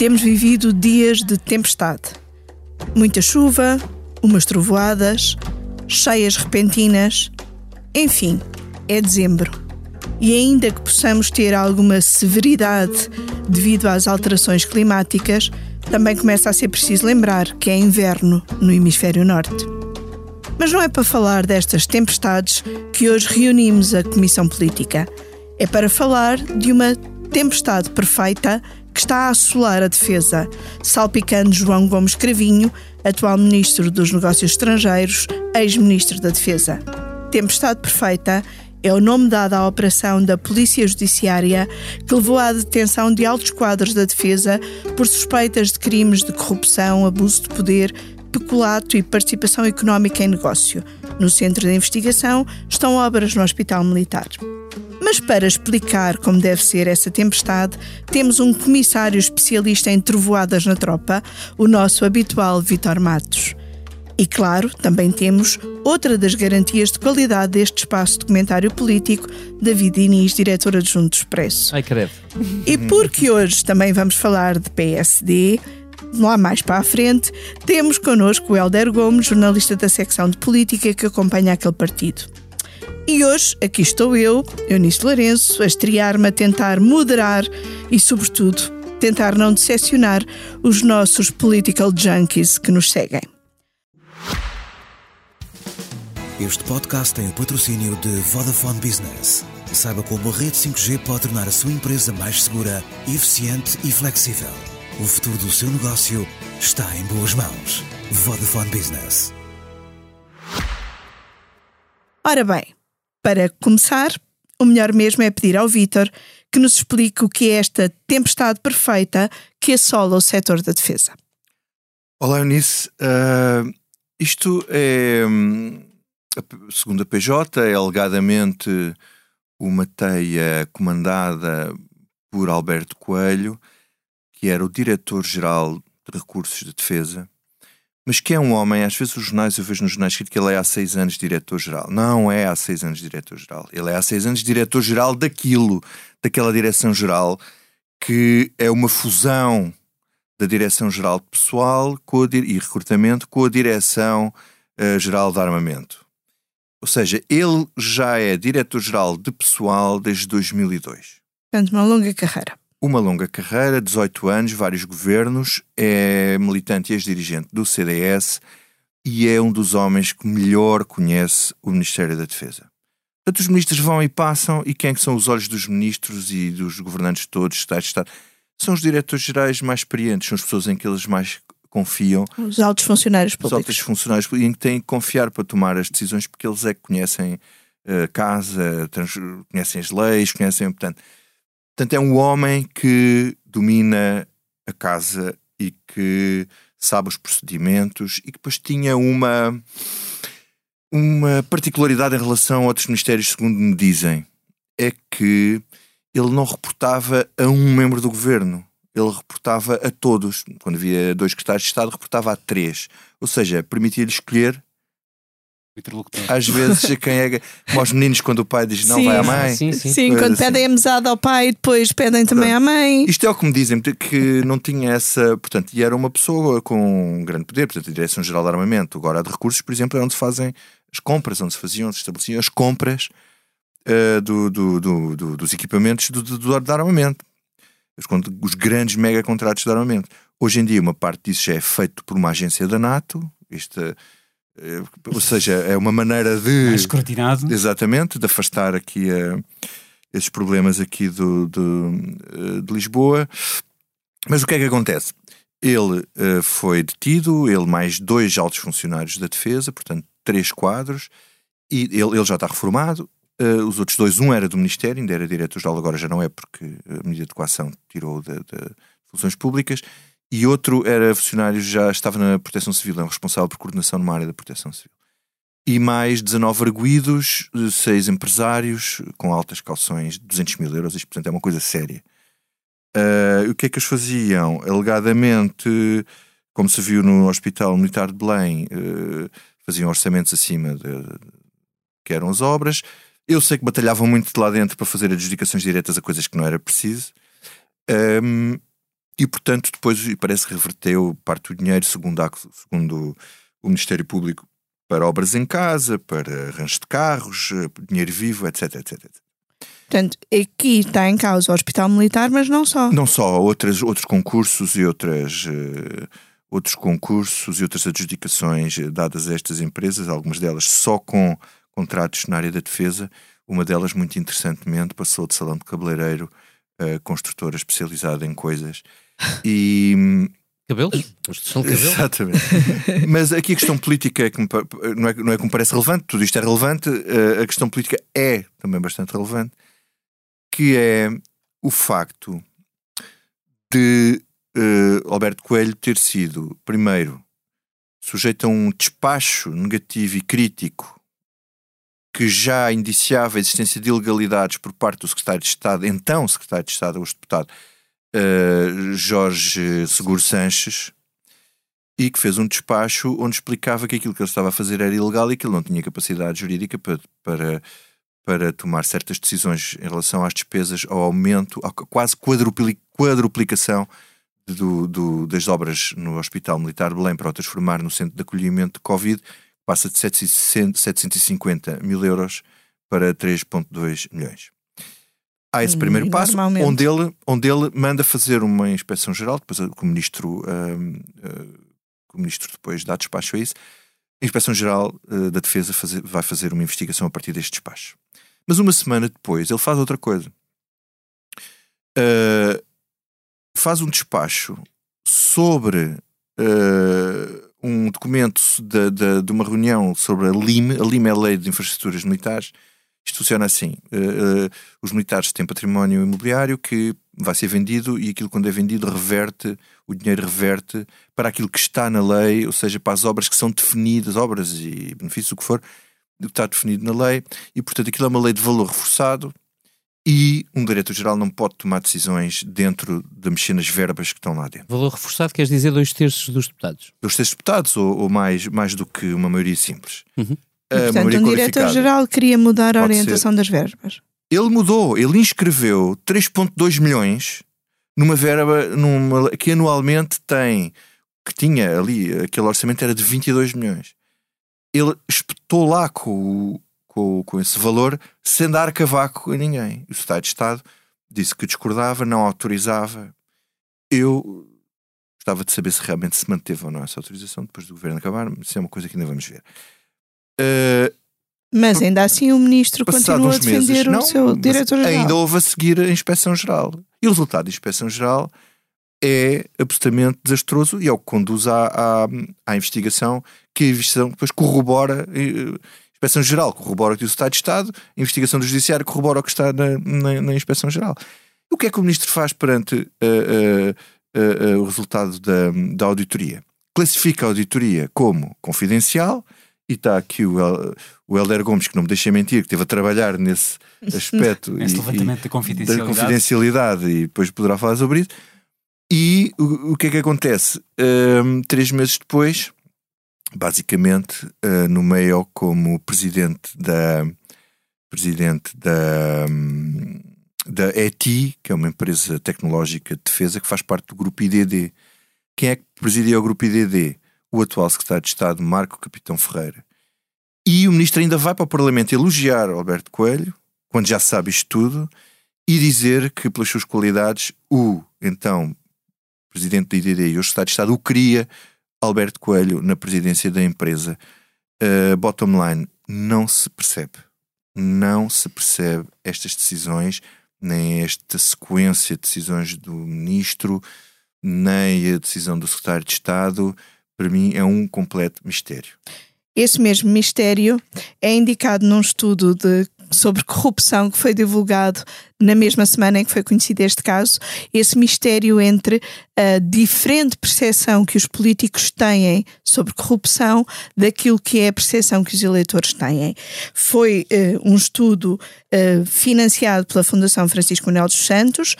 Temos vivido dias de tempestade. Muita chuva, umas trovoadas, cheias repentinas. Enfim, é dezembro. E ainda que possamos ter alguma severidade devido às alterações climáticas, também começa a ser preciso lembrar que é inverno no hemisfério norte. Mas não é para falar destas tempestades que hoje reunimos a Comissão Política. É para falar de uma tempestade perfeita que está a assolar a defesa, salpicando João Gomes Cravinho, atual Ministro dos Negócios Estrangeiros, ex-Ministro da Defesa. Tempestade Perfeita é o nome dado à operação da Polícia Judiciária que levou à detenção de altos quadros da defesa por suspeitas de crimes de corrupção, abuso de poder, peculato e participação económica em negócio. No centro de investigação estão obras no Hospital Militar. Mas para explicar como deve ser essa tempestade, temos um comissário especialista em trovoadas na tropa, o nosso habitual Vitor Matos. E claro, também temos outra das garantias de qualidade deste espaço documentário político, David Diniz, diretor adjunto do Expresso. Ai, credo. E porque hoje também vamos falar de PSD, lá mais para a frente, temos connosco o Helder Gomes, jornalista da secção de política que acompanha aquele partido. E hoje aqui estou eu, Eunice Lourenço, a estrear-me a tentar moderar e, sobretudo, tentar não decepcionar os nossos political junkies que nos seguem. Este podcast tem o patrocínio de Vodafone Business. Saiba como a rede 5G pode tornar a sua empresa mais segura, eficiente e flexível. O futuro do seu negócio está em boas mãos. Vodafone Business. Ora bem, para começar, o melhor mesmo é pedir ao Vítor que nos explique o que é esta tempestade perfeita que assola o setor da defesa. Olá, Eunice. Uh, isto é. hum, segundo a PJ, é alegadamente uma teia comandada por Alberto Coelho, que era o diretor-geral de Recursos de Defesa, mas que é um homem, às vezes os jornais, eu vejo nos jornais que ele é há seis anos diretor-geral. Não é há seis anos diretor-geral. Ele é há seis anos diretor-geral daquilo, daquela direção-geral, que é uma fusão da Direção-Geral de Pessoal com e Recrutamento com a Direção-Geral de Armamento. Ou seja, ele já é diretor-geral de pessoal desde 2002. Portanto, uma longa carreira. Uma longa carreira, 18 anos, vários governos, é militante e ex-dirigente do CDS e é um dos homens que melhor conhece o Ministério da Defesa. Portanto, os ministros vão e passam, e quem é que são os olhos dos ministros e dos governantes todos, Estado de Estado? São os diretores gerais mais experientes, são as pessoas em que eles mais confiam Os altos funcionários os públicos. altos funcionários em que têm que confiar para tomar as decisões porque eles é que conhecem a casa, trans- conhecem as leis, conhecem, portanto, portanto é um homem que domina a casa e que sabe os procedimentos e que depois tinha uma uma particularidade em relação a outros ministérios, segundo me dizem, é que ele não reportava a um membro do governo. Ele reportava a todos. Quando havia dois secretários de Estado, reportava a três. Ou seja, permitia-lhe escolher, Interlocutor. às vezes, a quem é. Aos meninos, quando o pai diz não Sim. vai à mãe. Sim, sim. Sim, quando assim. pedem a mesada ao pai, depois pedem também à mãe. Isto é o que me dizem, que não tinha essa. Portanto, e era uma pessoa com um grande poder, portanto, a Direção-Geral de Armamento. Agora, a de recursos, por exemplo, é onde se fazem as compras, onde se faziam, onde se estabeleciam as compras eh, do, do- do- do- dos equipamentos do, do, de armamento. Os, os grandes mega contratos de armamento. Hoje em dia, uma parte disso já é feito por uma agência da NATO, esta, ou seja, é uma maneira de. Mais escrutinado. Exatamente, de afastar aqui eh, esses problemas aqui do, do, eh, de Lisboa. Mas o que é que acontece? Ele eh, foi detido, ele mais dois altos funcionários da defesa, portanto, três quadros, e ele, ele já está reformado. os outros dois, um era do Ministério, ainda era diretor-geral, agora já não é, porque a medida de coação tirou de, de funções públicas, e outro era funcionário, já estava na Proteção Civil, é um responsável por coordenação numa área da Proteção Civil e mais 19 arguídos, 6 empresários com altas calções de 200 mil euros. Isto, portanto, é uma coisa séria. Ah, o que é que eles faziam? Alegadamente, como se viu no Hospital Militar de Belém, eh, faziam orçamentos acima de que eram as obras. Eu sei que batalhavam muito de lá dentro para fazer adjudicações diretas a coisas que não era preciso. Ahm, e, portanto, depois parece que reverteu parte do dinheiro, segundo, a, segundo o Ministério Público, para obras em casa, para arranjos de carros, eh, dinheiro vivo, etc, etc, etc. Portanto, aqui está em causa o Hospital Militar, mas não só. Não só, outras, outros concursos e outras, uh, outros concursos e outras adjudicações dadas a estas empresas, algumas delas só com contratos na área da defesa. Uma delas, muito interessantemente, passou de salão de cabeleireiro a construtora especializada em coisas. E. Cabelos? Construção de cabelos? Exatamente. Mas aqui a questão política é que não, é, não é que me parece relevante, tudo isto é relevante, uh, a questão política é também bastante relevante que é o facto de uh, Alberto Coelho ter sido, primeiro, sujeito a um despacho negativo e crítico que já indiciava a existência de ilegalidades por parte do secretário de Estado, então secretário de Estado, hoje deputado, uh, Jorge Seguro Sanches, e que fez um despacho onde explicava que aquilo que ele estava a fazer era ilegal e que ele não tinha capacidade jurídica para, para para tomar certas decisões em relação às despesas, ao aumento, à quase quadruplicação do, do, das obras no Hospital Militar de Belém para o transformar no centro de acolhimento de Covid, passa de 750 mil euros para 3,2 milhões. Há esse hum, primeiro e passo, onde ele, onde ele manda fazer uma inspeção geral, depois o ministro, um, uh, o ministro depois dá despacho a isso, a Inspeção Geral uh, da Defesa fazer, vai fazer uma investigação a partir deste despacho. Mas uma semana depois ele faz outra coisa. Uh, faz um despacho sobre uh, um documento de, de, de, uma reunião sobre a LIM. A LIM é a Lei de Infraestruturas Militares. Isto funciona assim: uh, os militares têm património imobiliário que vai ser vendido e aquilo, quando é vendido, reverte, o dinheiro reverte para aquilo que está na lei, ou seja, para as obras que são definidas, obras e benefícios, o que for, do que está definido na lei, e portanto aquilo é uma lei de valor reforçado e um diretor-geral não pode tomar decisões dentro de mexer nas verbas que estão lá dentro. Valor reforçado quer dizer dois terços dos deputados? Dois terços dos deputados, ou, ou, mais, mais do que uma maioria simples. Uhum. E, portanto, um diretor-geral queria mudar a orientação ser. das verbas. Ele mudou, ele inscreveu 3.2 milhões numa verba numa, que anualmente tem, que tinha ali, aquele orçamento era de 22 milhões ele espetou lá com, com, com esse valor sem dar cavaco a ninguém. O Estado de Estado disse que discordava, não autorizava. Eu gostava de saber se realmente se manteve ou não essa autorização depois do governo acabar, isso é uma coisa que ainda vamos ver. Uh, mas ainda assim o ministro continua a defender meses, o não, seu diretor-geral. Ainda houve a seguir a inspeção-geral. E o resultado da inspeção-geral é absolutamente desastroso e é o que conduz à, à, à investigação, que a investigação depois corrobora, eh, inspeção geral corrobora o que o Estado de Estado, a investigação do Judiciário corrobora o que está na, na, na inspeção geral. O que é que o Ministro faz perante uh, uh, uh, o resultado da, da auditoria? Classifica a auditoria como confidencial, e está aqui o, El, o Helder Gomes, que não me deixa mentir, que esteve a trabalhar nesse aspecto levantamento e, da confidencialidade. da confidencialidade e depois poderá falar sobre isso. E o, o que é que acontece? Um, três meses depois, basicamente, uh, no meio como presidente da presidente da, um, da ETI, que é uma empresa tecnológica de defesa que faz parte do grupo IDD. Quem é que presidia o grupo IDD? O atual secretário de Estado, Marco Capitão Ferreira. E o ministro ainda vai para o Parlamento elogiar Alberto Coelho, quando já sabe isto tudo, e dizer que, pelas suas qualidades, o então presidente da IDD e hoje Estado de Estado, o queria Alberto Coelho na presidência da empresa. Uh, bottom line, não se percebe. Não se percebe estas decisões, nem esta sequência de decisões do ministro, nem a decisão do secretário de Estado. Para mim é um completo mistério. Esse mesmo mistério é indicado num estudo de sobre corrupção que foi divulgado na mesma semana em que foi conhecido este caso, esse mistério entre a diferente percepção que os políticos têm sobre corrupção daquilo que é a percepção que os eleitores têm. Foi uh, um estudo uh, financiado pela Fundação Francisco Manuel dos Santos,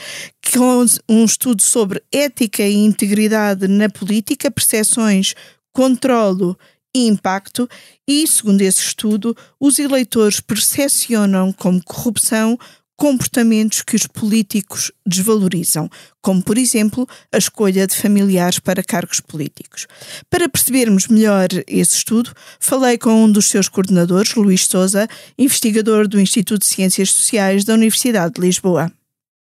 com um estudo sobre ética e integridade na política, percepções, controlo e impacto, e, segundo esse estudo, os eleitores percepcionam como corrupção comportamentos que os políticos desvalorizam, como, por exemplo, a escolha de familiares para cargos políticos. Para percebermos melhor esse estudo, falei com um dos seus coordenadores, Luís Souza, investigador do Instituto de Ciências Sociais da Universidade de Lisboa.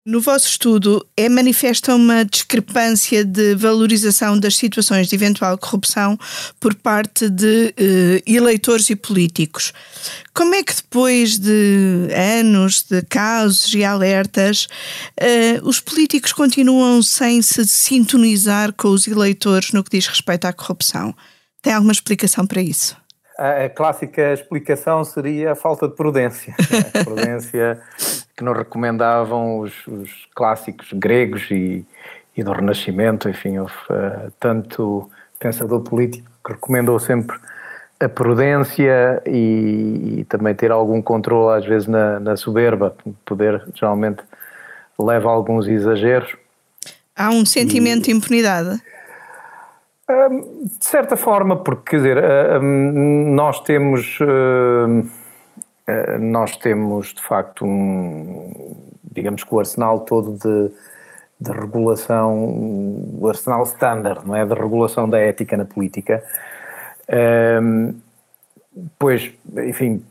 No vosso estudo, é manifesta uma discrepância de valorização das situações de eventual corrupção por parte de uh, eleitores e políticos. Como é que depois de anos de casos e alertas, uh, os políticos continuam sem se sintonizar com os eleitores no que diz respeito à corrupção? Tem alguma explicação para isso? A clássica explicação seria a falta de prudência. A prudência que nos recomendavam os, os clássicos gregos e, e, do Renascimento, enfim, houve uh, tanto pensador político que recomendou sempre a prudência e, e, também ter algum controle às vezes na, na soberba, poder geralmente leva a alguns exageros. Há um sentimento e, de impunidade? De certa forma, porque quer dizer, nós temos nós temos de facto um digamos que o arsenal todo de, de regulação, o arsenal standard, não é, de regulação da ética na política. Pois, enfim,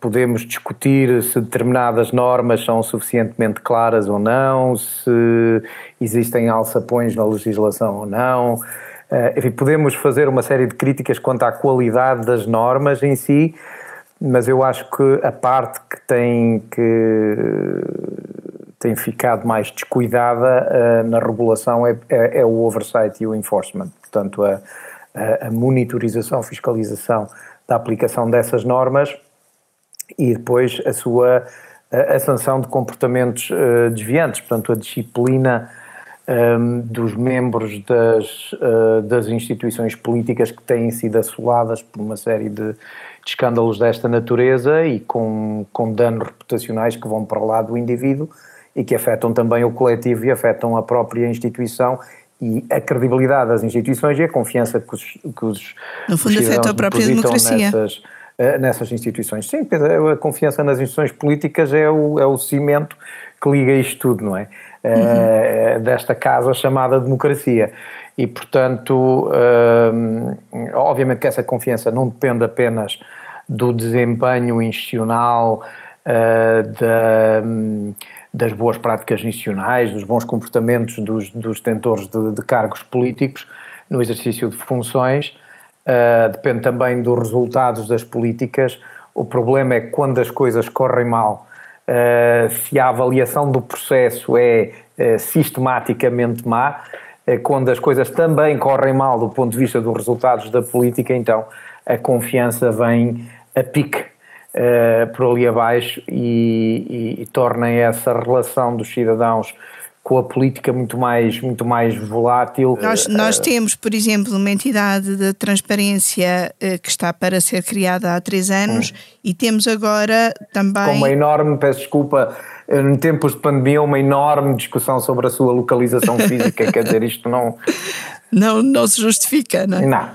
podemos discutir se determinadas normas são suficientemente claras ou não, se existem alçapões na legislação ou não. Eh, enfim, podemos fazer uma série de críticas quanto à qualidade das normas em si, mas eu acho que a parte que tem que tem ficado mais descuidada uh, na regulação é, é, é, o oversight e o enforcement, portanto a, a, a monitorização, fiscalização da aplicação dessas normas e depois a sua a, a sanção de comportamentos uh, desviantes, portanto a disciplina um, dos membros das, uh, das instituições políticas que têm sido assoladas por uma série de, de, escândalos desta natureza e com, com danos reputacionais que vão para lado do indivíduo e que afetam também o coletivo e afetam a própria instituição e a credibilidade das instituições e a confiança que os, que os no fundo afeta a própria democracia nessas, uh, nessas instituições. Sim, a confiança nas instituições políticas é o, é o cimento que liga isto tudo, não é? Uhum. desta casa chamada democracia. E, portanto, uh, obviamente que essa confiança não depende apenas do desempenho institucional, da, das boas práticas institucionais, dos bons comportamentos dos, dos detentores de, de cargos políticos no exercício de funções, depende também dos resultados das políticas. O problema é que quando as coisas correm mal, se a avaliação do processo é uh, sistematicamente má, uh, quando as coisas também correm mal do ponto de vista dos resultados da política, então a confiança vem a pique por ali abaixo e, e, e torna essa relação dos cidadãos com a política muito mais, muito mais volátil. Nós, nós temos, por exemplo, uma entidade de transparência uh, que está para ser criada há três anos hum. e temos agora também. Com uma enorme, peço desculpa, em tempos de pandemia, uma enorme discussão sobre a sua localização física. Quer dizer, isto não. Não, não se justifica, não é? Não.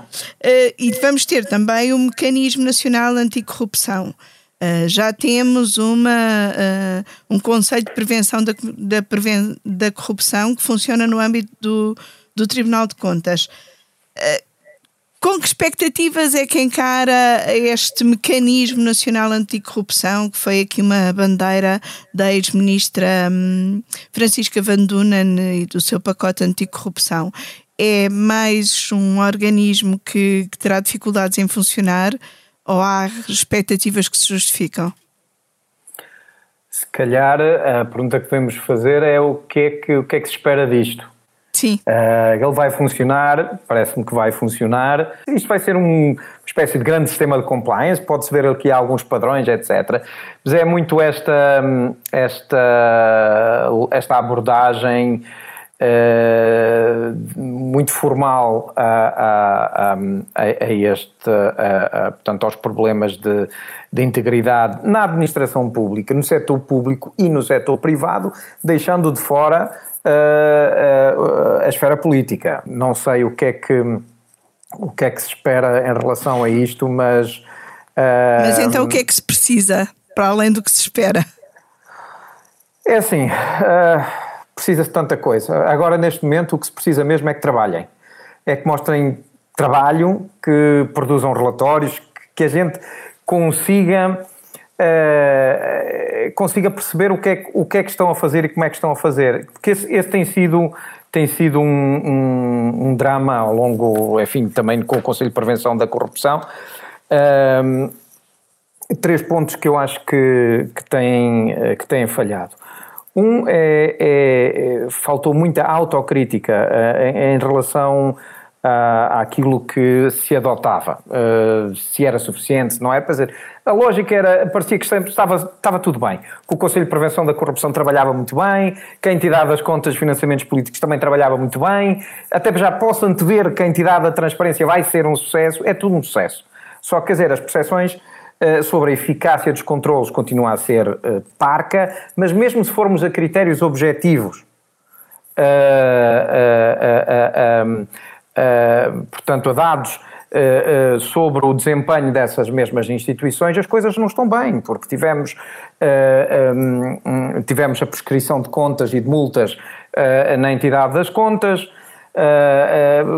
E vamos ter também o um Mecanismo Nacional Anticorrupção. Uh, já temos uma, uh, um conceito de prevenção da, da, preven da, corrupção que funciona no âmbito do, do Tribunal de Contas. Uh, com que expectativas é que encara este mecanismo nacional anticorrupção, que foi aqui uma bandeira da ex-ministra um, Francisca Van Dunen e do seu pacote anticorrupção? É mais um organismo que, que terá dificuldades em funcionar? Ou há expectativas que se justificam? Se calhar a pergunta que devemos fazer é o que é que, o que, é que se espera disto? Sim. Uh, ele vai funcionar, parece-me que vai funcionar. Isto vai ser um, uma espécie de grande sistema de compliance, pode-se ver aqui alguns padrões, etc. Mas é muito esta, esta, esta abordagem muito formal a, a, a, a este, portanto, aos problemas de, de integridade na administração pública, no setor público e no setor privado, deixando de fora a esfera política. Não sei o que é que o que é que se espera em relação a isto, mas mas então o que é que se precisa para além do que se espera? É assim, uh, precisa-se tanta coisa. Agora, neste momento, o que se precisa mesmo é que trabalhem. É que mostrem trabalho, que produzam relatórios, que a gente consiga, uh, consiga perceber o que, é, o que é que estão a fazer e como é que estão a fazer. Porque esse, esse tem sido, tem sido um, um, um, drama ao longo, enfim, também com o Conselho de Prevenção da Corrupção. Uh, três pontos que eu acho que, que, têm, que têm falhado. Um é, é, é faltou muita autocrítica uh, em, em, relação uh, àquilo que se adotava, uh, se era suficiente, não é? Para dizer, a lógica era, parecia que sempre estava, estava tudo bem, que o Conselho de Prevenção da Corrupção trabalhava muito bem, que a entidade das contas de financiamentos políticos também trabalhava muito bem, até já posso antever que a entidade da transparência vai ser um sucesso, é tudo um sucesso. Só que, quer dizer, as percepções eh, sobre a eficácia dos controlos continua a ser uh, parca, mas mesmo se formos a critérios objetivos, uh, portanto, a dados sobre o desempenho dessas mesmas instituições, as coisas não estão bem, porque tivemos, um, tivemos a prescrição de contas e de multas na entidade das contas,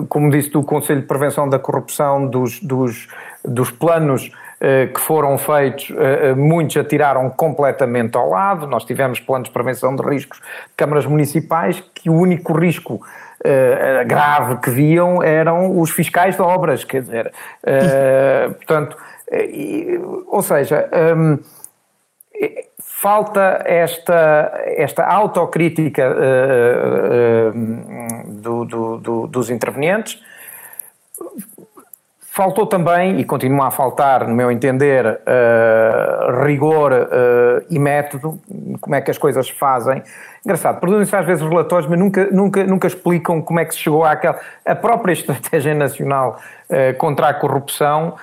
como disse do Conselho de Prevenção da Corrupção, dos, dos, dos planos eh, que foram feitos, eh, eh, muitos atiraram completamente ao lado. Nós tivemos planos de prevenção de riscos de câmaras municipais que o único risco grave que viam eram os fiscais de obras, quer dizer, portanto, ou seja, ehm, falta esta, esta autocrítica do, do, do, dos intervenientes Faltou também, e continua a faltar, no meu entender, uh, rigor uh, e método, como é que as coisas se fazem. Engraçado, produzem-se às vezes relatórios, mas nunca, nunca, nunca explicam como é que se chegou àquela. A própria Estratégia Nacional uh, contra a Corrupção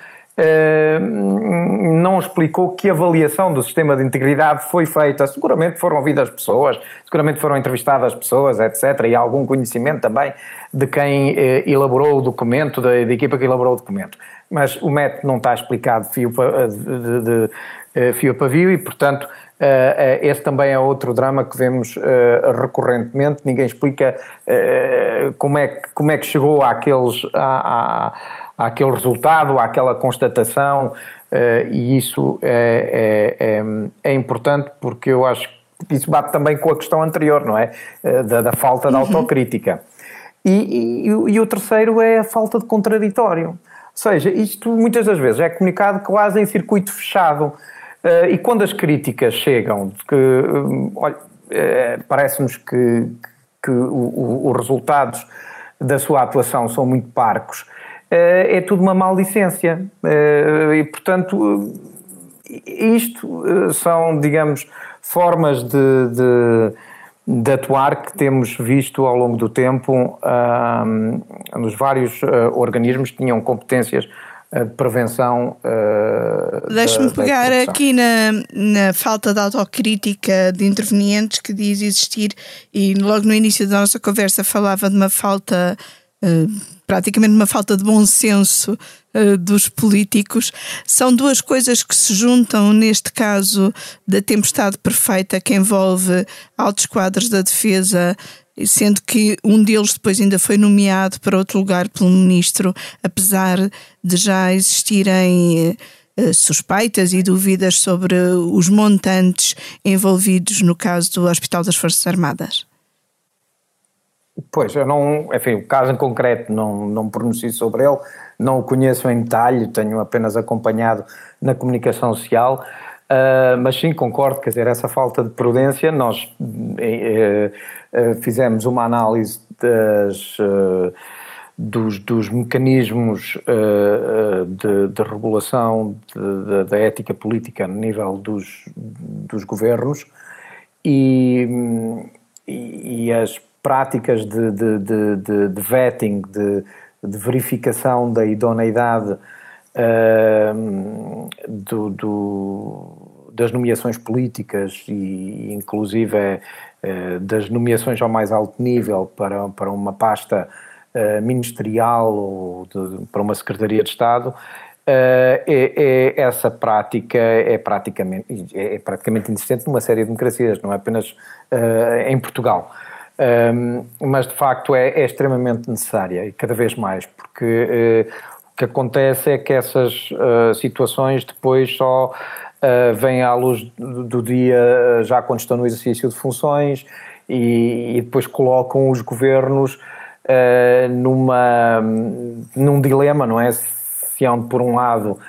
não explicou que avaliação do sistema de integridade foi feita. Seguramente foram ouvidas pessoas, seguramente foram entrevistadas pessoas, etc. E algum conhecimento também de quem eh, elaborou o documento, da, da, equipa que elaborou o documento. Mas o método não está explicado fio para, de, de, de, eh, fio para fio e, portanto, Uh, esse também é outro drama que vemos uh, recorrentemente. Ninguém explica como, é que, como é que chegou àqueles, à, à, àquele resultado, àquela constatação, e isso é, é, é, é, importante porque eu acho que isso bate também com a questão anterior, não é? Da, da falta de uhum. E, e, e, o terceiro é a falta de contraditório. Ou seja, isto muitas das vezes é comunicado quase em circuito fechado. Uh, e quando as críticas chegam, que, uh, olha, uh, parece-nos que, que os resultados da sua atuação são muito parcos, é tudo uma maldicência. e, portanto, isto são, digamos, formas de, de de atuar que temos visto ao longo do tempo uh, nos vários uh, organismos que tinham competências uh, de prevenção. Uh, Deixe-me pegar aqui na, na falta de autocrítica de intervenientes que diz existir, e logo no início da nossa conversa falava de uma falta praticamente uma falta de bom senso uh, dos políticos. São duas coisas que se juntam neste caso da tempestade perfeita que envolve altos quadros da defesa sendo que um deles depois ainda foi nomeado para outro lugar pelo ministro, apesar de já existirem uh, suspeitas e dúvidas sobre os montantes envolvidos no caso do Hospital das Forças Armadas. Pois, eu não, enfim, o caso em concreto não, não pronuncio sobre ele, não o conheço em detalhe, tenho apenas acompanhado na comunicação social, uh, mas sim, concordo, quer dizer, essa falta de prudência, nós uh, uh, fizemos uma análise das, dos, dos, mecanismos de, de, regulação da ética política no nível dos, dos governos e, e as práticas de, de, de, de vetting, de, de, verificação da idoneidade uh, do, do, das nomeações políticas e inclusive uh, das nomeações ao mais alto nível para, para uma pasta uh, ministerial ou para uma Secretaria de Estado é, é, essa prática é praticamente, é, praticamente inexistente numa série de democracias, não é apenas em Portugal. Um, mas de facto é, é, extremamente necessária e cada vez mais, porque uh, o que acontece é que essas uh, situações depois só uh, vêm à luz do, dia já quando estão no exercício de funções e, e depois colocam os governos numa, num dilema, não é? Se hão de, por um lado,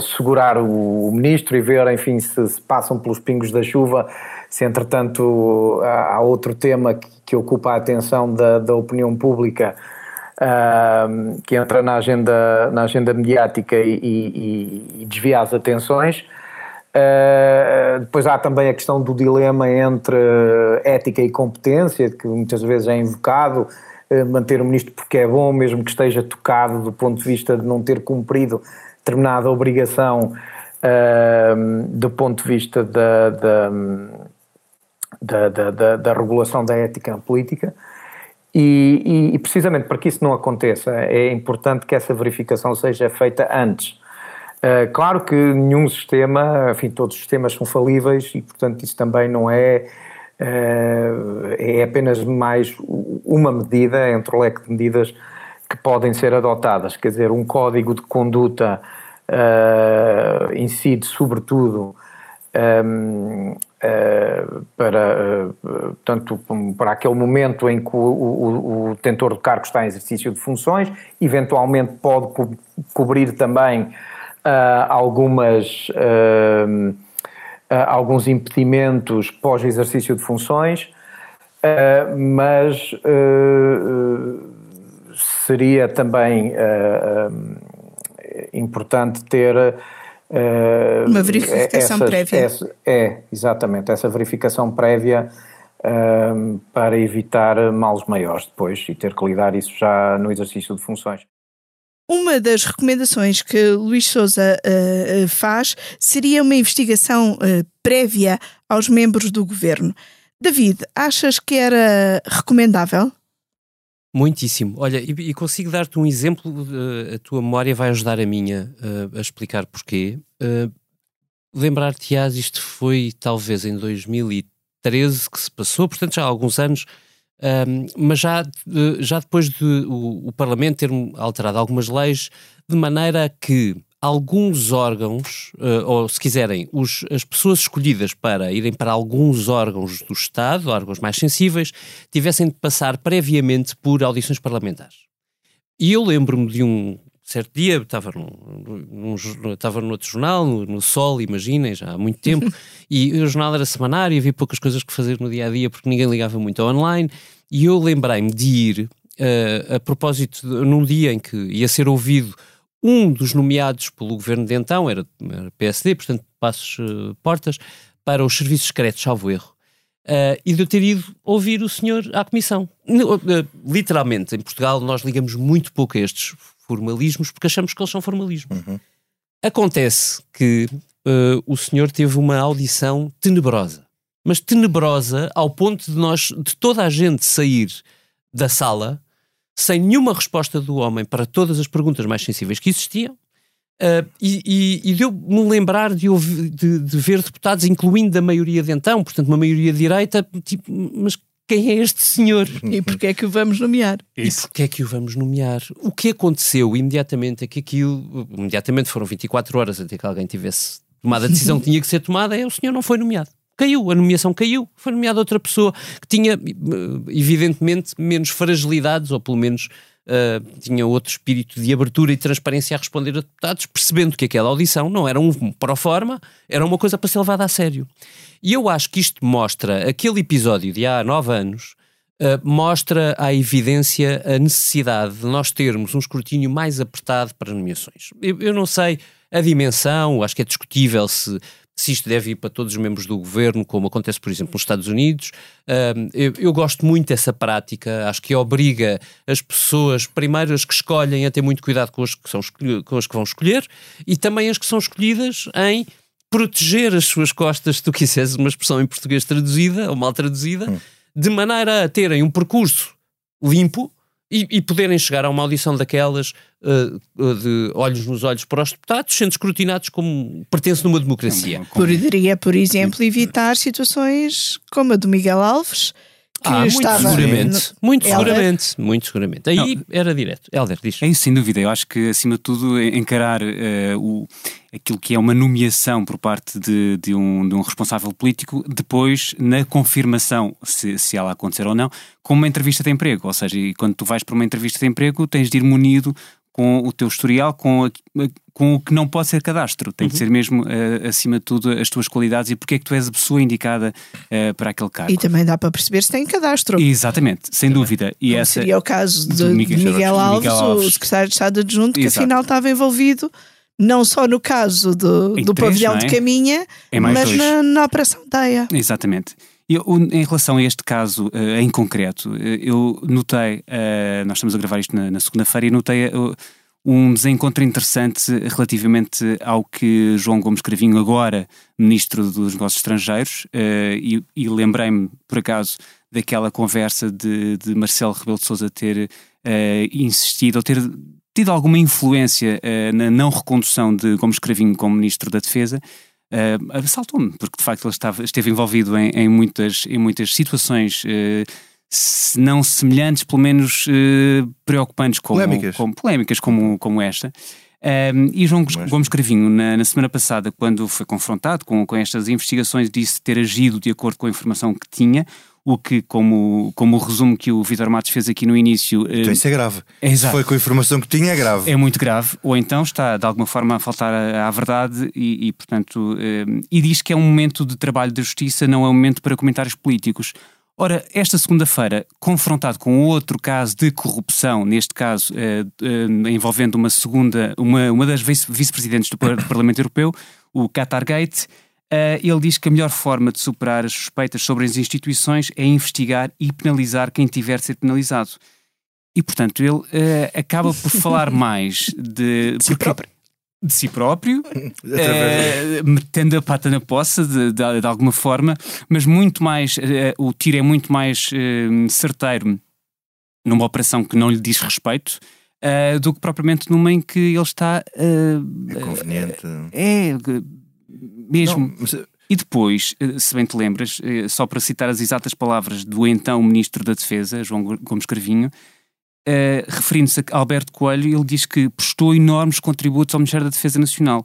segurar o, ministro e ver, enfim, se, se passam pelos pingos da chuva se entretanto há outro tema que, que ocupa a atenção da, da opinião pública, uh, que entra na agenda, na agenda mediática e, e, e desvia as atenções. Uh, depois há também a questão do dilema entre ética e competência, que muitas vezes é invocado, uh, manter o ministro porque é bom, mesmo que esteja tocado do ponto de vista de não ter cumprido determinada obrigação uh, do ponto de vista da, da da, da, da, regulação da ética política. E, e, e, precisamente para que isso não aconteça, é importante que essa verificação seja feita antes. Uh, claro que nenhum sistema, enfim, todos os sistemas são falíveis e, portanto, isso também não é. Uh, é apenas mais uma medida entre o leque de medidas que podem ser adotadas. Quer dizer, um código de conduta uh, incide, sobretudo, um, uh, para, uh, para aquele momento em que o, o, o, detentor do cargo está em exercício de funções, eventualmente pode co cobrir também algumas, alguns impedimentos pós-exercício de funções, mas seria também importante ter Uh, Uma verificação essas, prévia. Essa, é, exatamente, essa verificação prévia uh, para evitar males maiores depois e ter que lidar isso já no exercício de funções. Uma das recomendações que Luís Souza uh, faz seria uma investigação prévia aos membros do governo. David, achas que era recomendável? Muitíssimo. Olha, e, e consigo dar-te um exemplo, uh, a tua memória vai ajudar a minha uh, a explicar porquê. Uh, Lembrar-te-ás, isto foi talvez em 2013 que se passou, portanto já há alguns anos, um, mas já, já depois de o, o Parlamento ter alterado algumas leis de maneira que alguns órgãos, uh, ou se quiserem, os, as pessoas escolhidas para irem para alguns órgãos do Estado, órgãos mais sensíveis, tivessem de passar previamente por audições parlamentares. E eu lembro-me de um certo dia, estava num, num, estava no outro jornal, no, no, Sol, imaginem, já há muito tempo, e o jornal era semanário, havia poucas coisas que fazer no dia a dia porque ninguém ligava muito ao online, e eu lembrei-me de ir, uh, a propósito, de, num dia em que ia ser ouvido um dos nomeados pelo governo de então, era, era PSD, portanto, passos uh, portas, para os serviços secretos, salvo erro. Uh, e de eu ter ido ouvir o senhor à comissão. Uh, literalmente, em Portugal, nós ligamos muito pouco a estes formalismos porque achamos que eles são formalismos. Uhum. Acontece que uh, o senhor teve uma audição tenebrosa, mas tenebrosa ao ponto de nós, de toda a gente sair da sala sem nenhuma resposta do homem para todas as perguntas mais sensíveis que existiam. Uh, e, e, e deu-me lembrar de, ouvir, de, de, ver deputados, incluindo da maioria de então, portanto, uma maioria direita, tipo, mas quem é este senhor? E porquê é que o vamos nomear? Isso. E porquê é que o vamos nomear? O que aconteceu imediatamente é que aquilo, imediatamente foram 24 horas até que alguém tivesse tomado a decisão que tinha que ser tomada, é o senhor não foi nomeado caiu, a nomeação caiu, foi nomeada outra pessoa que tinha, evidentemente, menos fragilidades, ou pelo menos uh, tinha outro espírito de abertura e transparência a responder a deputados, percebendo que aquela audição não era um pro forma, era uma coisa para ser levada a sério. E eu acho que isto mostra, aquele episódio de há nove anos, Uh, mostra à evidência a necessidade de nós termos um escrutínio mais apertado para nomeações. Eu, eu, não sei a dimensão, acho que é discutível se se isto deve ir para todos os membros do governo, como acontece, por exemplo, nos Estados Unidos. eu, eu, gosto muito dessa prática, acho que obriga as pessoas, primeiro as que escolhem, a ter muito cuidado com as que, são, com as que vão escolher e também as que são escolhidas em proteger as suas costas, se tu quiseres uma expressão em português traduzida ou mal traduzida, hum. de maneira a terem um percurso limpo e, e, poderem chegar a uma audição daquelas uh, de olhos nos olhos para os deputados, sendo escrutinados como pertence numa democracia. Poderia, por exemplo, evitar situações como a do Miguel Alves, que ah, estava muito seguramente, no... muito seguramente, muito seguramente. Aí Não, era direto. Helder, diz. É isso, sem dúvida. Eu acho que, acima de tudo, encarar uh, o, aquilo que é uma nomeação por parte de, de, um, de um responsável político, depois, na confirmação, se, se ela acontecer ou não, com uma entrevista de emprego. Ou seja, quando tu vais para uma entrevista de emprego, tens de ir munido com o teu historial, com, a, com o que não pode ser cadastro. Tem uhum. que ser mesmo, uh, acima de tudo, as tuas qualidades e porque é que tu és a pessoa indicada uh, para aquele cargo. E também dá para perceber se tem cadastro. Exatamente, sem também. dúvida. E essa... Seria o caso de, Miguel, Miguel, Alves, Miguel, Alves, o secretário de Estado adjunto, que Exato. afinal estava envolvido não só no caso do, do três, pavilhão é? de Caminha, mas na, na, Operação Teia. Exatamente. Eu, em relação a este caso uh, em concreto, uh, eu notei, uh, nós estamos a gravar isto na, na segunda-feira, e notei um desencontro interessante relativamente ao que João Gomes Cravinho, agora Ministro dos Negócios Estrangeiros, e, e lembrei-me, por acaso, daquela conversa de, de Marcelo Rebelo de Sousa ter insistido, ou ter tido alguma influência na não recondução de Gomes Cravinho como Ministro da Defesa, uh, assaltou-me, porque de facto ele estava, esteve envolvido em, em muitas, em muitas situações. Uh, se não semelhantes, pelo menos uh, preocupantes como polémicas, como, polémicas como, como esta. Um, e João Mas... Gomes Cravinho, na, na, semana passada, quando foi confrontado com, com estas investigações, disse ter agido de acordo com a informação que tinha, o que, como, como o resumo que o Vitor Matos fez aqui no início. Então isso é grave. É exato. Se foi com a informação que tinha, é grave. É muito grave, ou então está de alguma forma a faltar à, verdade e, e portanto, eh, e diz que é um momento de trabalho da justiça, não é um momento para comentários políticos. Ora, esta segunda-feira, confrontado com outro caso de corrupção, neste caso eh, eh, envolvendo uma segunda, uma, uma das vice-presidentes do Parlamento Europeu, o Qatar Gate, Uh, ele diz que a melhor forma de superar as suspeitas sobre as instituições é investigar e penalizar quem tiver de ser penalizado. E, portanto, ele uh, acaba por falar mais de, de si próprio. De si próprio, uh, metendo a pata na poça de, de, de alguma forma, mas muito mais, o tiro é muito mais certeiro numa operação que não lhe diz respeito, do que propriamente numa em que ele está. é conveniente. é mesmo. Não, mas... E depois, eh, se bem te lembras, eh, só para citar as exatas palavras do então Ministro da Defesa, João Gomes Carvinho, referindo-se a Alberto Coelho, ele diz que prestou enormes contributos ao Ministério da Defesa Nacional.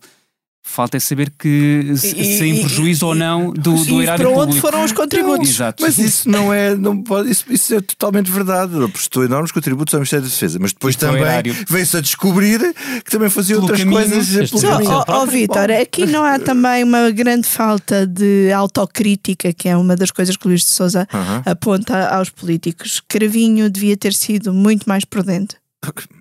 Falta é saber que e, sem prejuízo e, ou não do, sim, do erário para onde público. foram os contributos. Exato. Mas isso não é, não pode, isso, isso é totalmente verdade. Prestou enormes contributos ao Ministério da Defesa, mas depois também veio-se a descobrir que também fazia pelo outras caminho, coisas. Pelo caminho. Ó oh, Vitor, aqui não há também uma grande falta de autocrítica, que é uma das coisas que o Luís de Souza uh -huh. aponta aos políticos. Cravinho devia ter sido muito mais prudente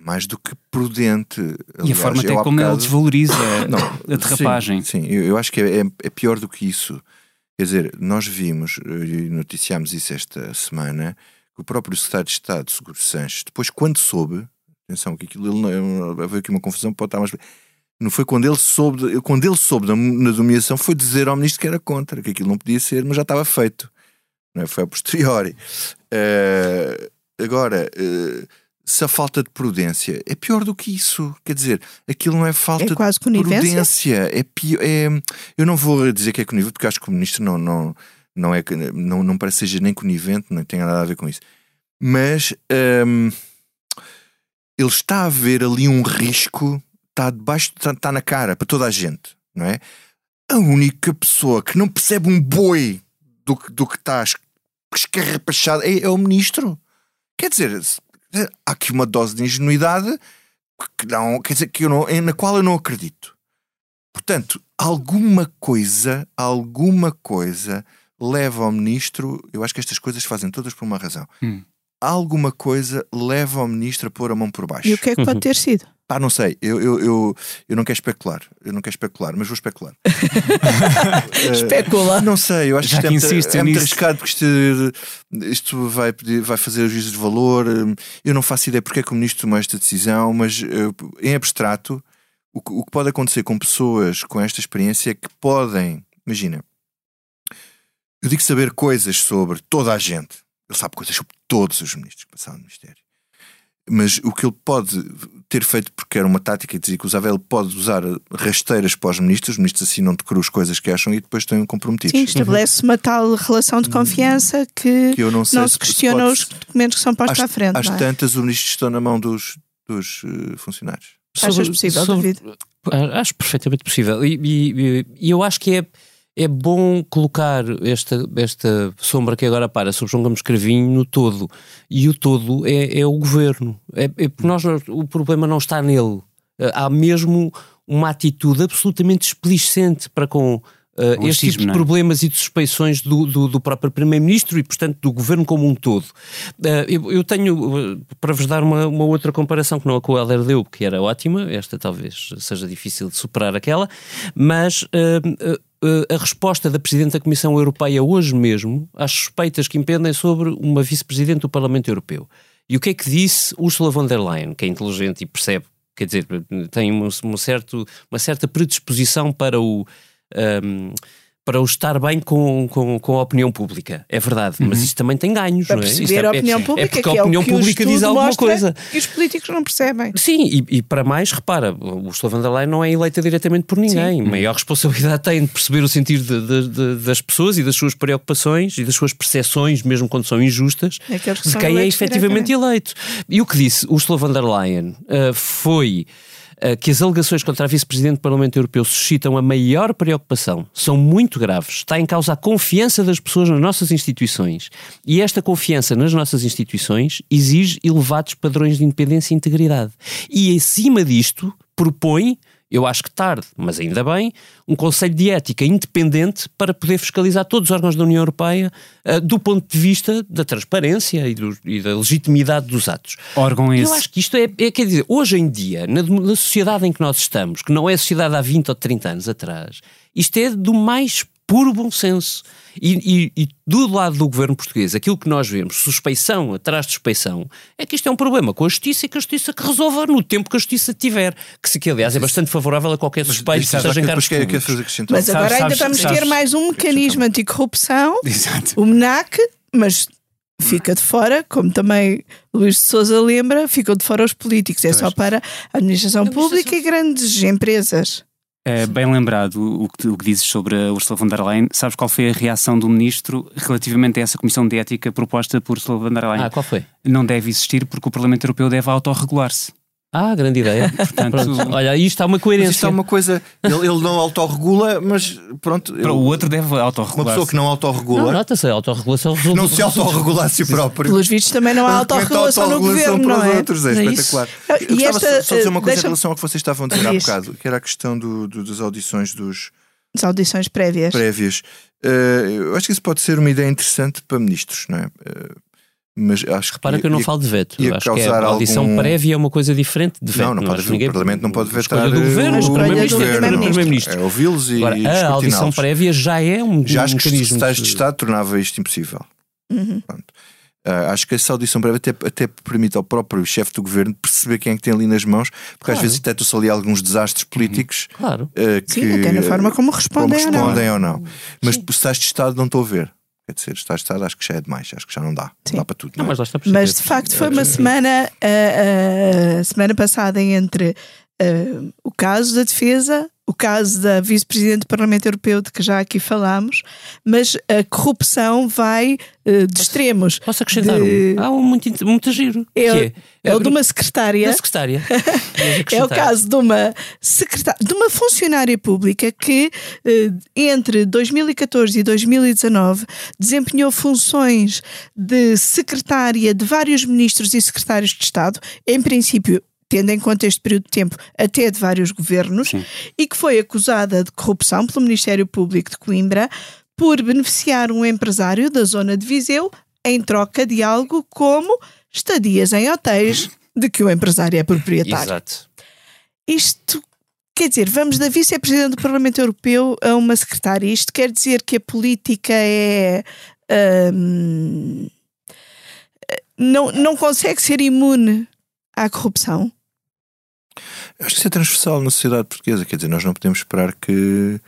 mais do que prudente. Aliás, e a forma até como bocado... ele desvaloriza não, a derrapagem. Sim, sim eu, acho que é, é, é, pior do que isso. Quer dizer, nós vimos e noticiámos isso esta semana que o próprio secretário de Estado, Seguro Sanches, depois, quando soube, atenção, que aquilo ele veio aqui uma confusão, pode estar mais. Não foi quando ele soube, quando ele soube na, na nomeação, foi dizer ao ministro que era contra, que aquilo não podia ser, mas já estava feito. Não é? Foi a posteriori. Uh, agora. Uh, se a falta de prudência é pior do que isso. Quer dizer, aquilo não é falta é quase de prudência. É pior, é, eu não vou dizer que é conivente, porque acho que o ministro não, não, não, é, não, não parece seja nem conivente, não tem nada a ver com isso. Mas hum, ele está a ver ali um risco, está debaixo, está, está na cara para toda a gente, não é? A única pessoa que não percebe um boi do, do que está escarrapachado é, é o ministro. Quer dizer, há aqui uma dose de ingenuidade que não, quer dizer, que eu não, na qual eu não acredito. Portanto, alguma coisa, alguma coisa leva ao ministro, eu acho que estas coisas fazem todas por uma razão. Hum. Alguma coisa leva ao ministro a pôr a mão por baixo. E o que é que pode ter sido? Pá, não sei, eu, eu, eu, eu não quero especular, eu não quero especular, mas vou especular. Especula. Não sei, eu acho Já que isto é, muito, é muito arriscado porque isto, isto vai, vai fazer o juízo de valor. Eu não faço ideia porque é que o ministro tomou esta decisão, mas em abstrato, o que, o que pode acontecer com pessoas com esta experiência é que podem, imagina, eu digo saber coisas sobre toda a gente. Ele sabe coisas sobre todos os ministros que passaram no Ministério mas o que ele pode ter feito, porque era uma tática que dizia que usava, ele pode usar rasteiras para os ministros, os ministros assinam de cruz coisas que acham e depois estão comprometidos. Sim, estabelece uma tal relação de confiança que, que eu não, sei não se se questiona pode- os documentos que são postos Às, à frente. às não é? tantas, os ministros estão na mão dos, dos eh, funcionários. Achas possível, David? Ah, Acho perfeitamente possível. E, e- e eu acho que é, é bom colocar esta, esta sombra que agora para sobre João Gomes Cravinho no todo. E o todo é, é o governo. É, é nós, o problema não está nele. Ah, Há mesmo uma atitude absolutamente explicente para com. Um este tipo de é? problemas e de suspeições do, do, do próprio Primeiro-Ministro e, portanto, do governo como um todo. Ah, eu, eu tenho, ah, para vos dar uma, uma outra comparação que não a que o Helder deu, que era ótima, esta talvez seja difícil de superar aquela, mas a resposta da Presidente da Comissão Europeia hoje mesmo às suspeitas que impendem sobre uma Vice-Presidente do Parlamento Europeu. E o que é que disse Ursula von der Leyen, que é inteligente e percebe, quer dizer, tem um, um certo, uma certa predisposição para o. ahm, para o estar bem com, com, com a opinião pública. É verdade, mas isto também tem ganhos, Para não é? Isto perceber é- a opinião é, pública, é porque que a é o opinião que o pública diz alguma coisa. E os políticos não percebem. Sim, e, e para mais, repara, o Ursula von der Leyen não é eleita diretamente por ninguém. Maior responsabilidade tem de perceber o sentido de- de- de- das pessoas e das suas preocupações e das suas percepções, mesmo quando são injustas, Aqueles que de quem é efetivamente eleito. E o que disse Ursula von der Leyen ah, foi que as alegações contra a vice-presidente do Parlamento Europeu suscitam a maior preocupação, são muito graves, está em causa a confiança das pessoas nas nossas instituições e esta confiança nas nossas instituições exige elevados padrões de independência e integridade. E acima disto, propõe, eu acho que tarde, mas ainda bem, um Conselho de Ética independente para poder fiscalizar todos os órgãos da União Europeia ah, do ponto de vista da transparência e, do- e da legitimidade dos atos. Órgão Eu esse. acho que isto é, é, quer dizer, hoje em dia, na, na sociedade em que nós estamos, que não é a sociedade há 20 ou 30 anos atrás, isto é do mais puro bom senso. E, e, e do lado do governo português, aquilo que nós vemos, suspeição atrás de suspeição, é que isto é um problema com a justiça e que a justiça que resolva no tempo que a justiça tiver. Que, se- que aliás, é bastante favorável a qualquer suspeito, Isso, seja em cargos quero públicos. fazer. Mas Sabes- agora ainda sabes- vamos sabes- ter mais um mecanismo anticorrupção, Exato. o MENAC, mas fica de fora, como também Luís de Souza lembra, ficam de fora os políticos. É só para a administração pública e grandes empresas. É bem lembrado o que, o que dizes sobre a Ursula von der Leyen. Sabes qual foi a reação do ministro relativamente a essa comissão de ética proposta por Ursula von der Leyen? Ah, qual foi? Não deve existir porque o Parlamento Europeu deve autorregular-se. Ah, grande ideia. Portanto, olha, aí está uma Mas coerência. isto é uma coisa, ele, ele não autorregula, mas pronto, ele- para o outro deve uma autorregular-se. pessoa que não Não, autorregula, nota-se, a autorregulação resulta. não se autorregula a si próprio. Pelos vistos também não há autorregulação no governo, para não é? outros, é, É isso. espetacular. Eu e gostava esta, só, dizer uma coisa deixa- em relação ao que vocês estavam a dizer há bocado, que era a questão do, do- das audições dos As audições prévias. prévias. Eh, eu acho que isso pode ser uma ideia interessante para ministros, não é? Eh, mas acho Repara que que eu não ia- falo de veto. ia acho que é a audição algum- prévia é uma coisa diferente de veto. Não, não Eu pode que haver. O Parlamento não pode escolha vetar do governo, o primeiro-ministro é ouvi-los e Agora, a audição prévia já é um, Já um acho que os secretários de Estado tornava isto impossível. Uhum. Pronto. Ah, acho que essa audição prévia até, até permite ao próprio chefe do governo perceber quem é que tem ali nas mãos, porque às Claro. vezes detectam-se ali alguns desastres políticos Claro. ah, que, Sim, até na forma como respondem, como ou não. respondem ou não. Mas os Estados de Estado não estou a ver. Quer dizer, de Estado acho que já é demais, acho que já não dá. Sim. Não dá para tudo. Não, Não, é? mas está por Mas de facto foi uma semana, a, a semana passada entre ah, o caso da defesa, o caso da vice-presidente do Parlamento Europeu, de que já aqui falámos, mas a corrupção vai ah, de extremos. Posso acrescentar de- um? Há um muito, muito giro. É, que o- é, é o de uma secretária. da secretária. É o caso de uma secretária, de uma funcionária pública que eh, entre 2014 e 2019 desempenhou funções de secretária de vários ministros e secretários de Estado, em princípio tendo em conta este período de tempo, até de vários governos, Sim. e que foi acusada de corrupção pelo Ministério Público de Coimbra por beneficiar um empresário da zona de Viseu em troca de algo como estadias em hotéis de que o empresário é proprietário. Exato. Isto quer dizer, vamos da vice-presidente do Parlamento Europeu a uma secretária. Isto quer dizer que a política é. hum, não, não consegue ser imune à corrupção. Acho que isso é transversal na sociedade portuguesa. Quer dizer, nós não podemos esperar que.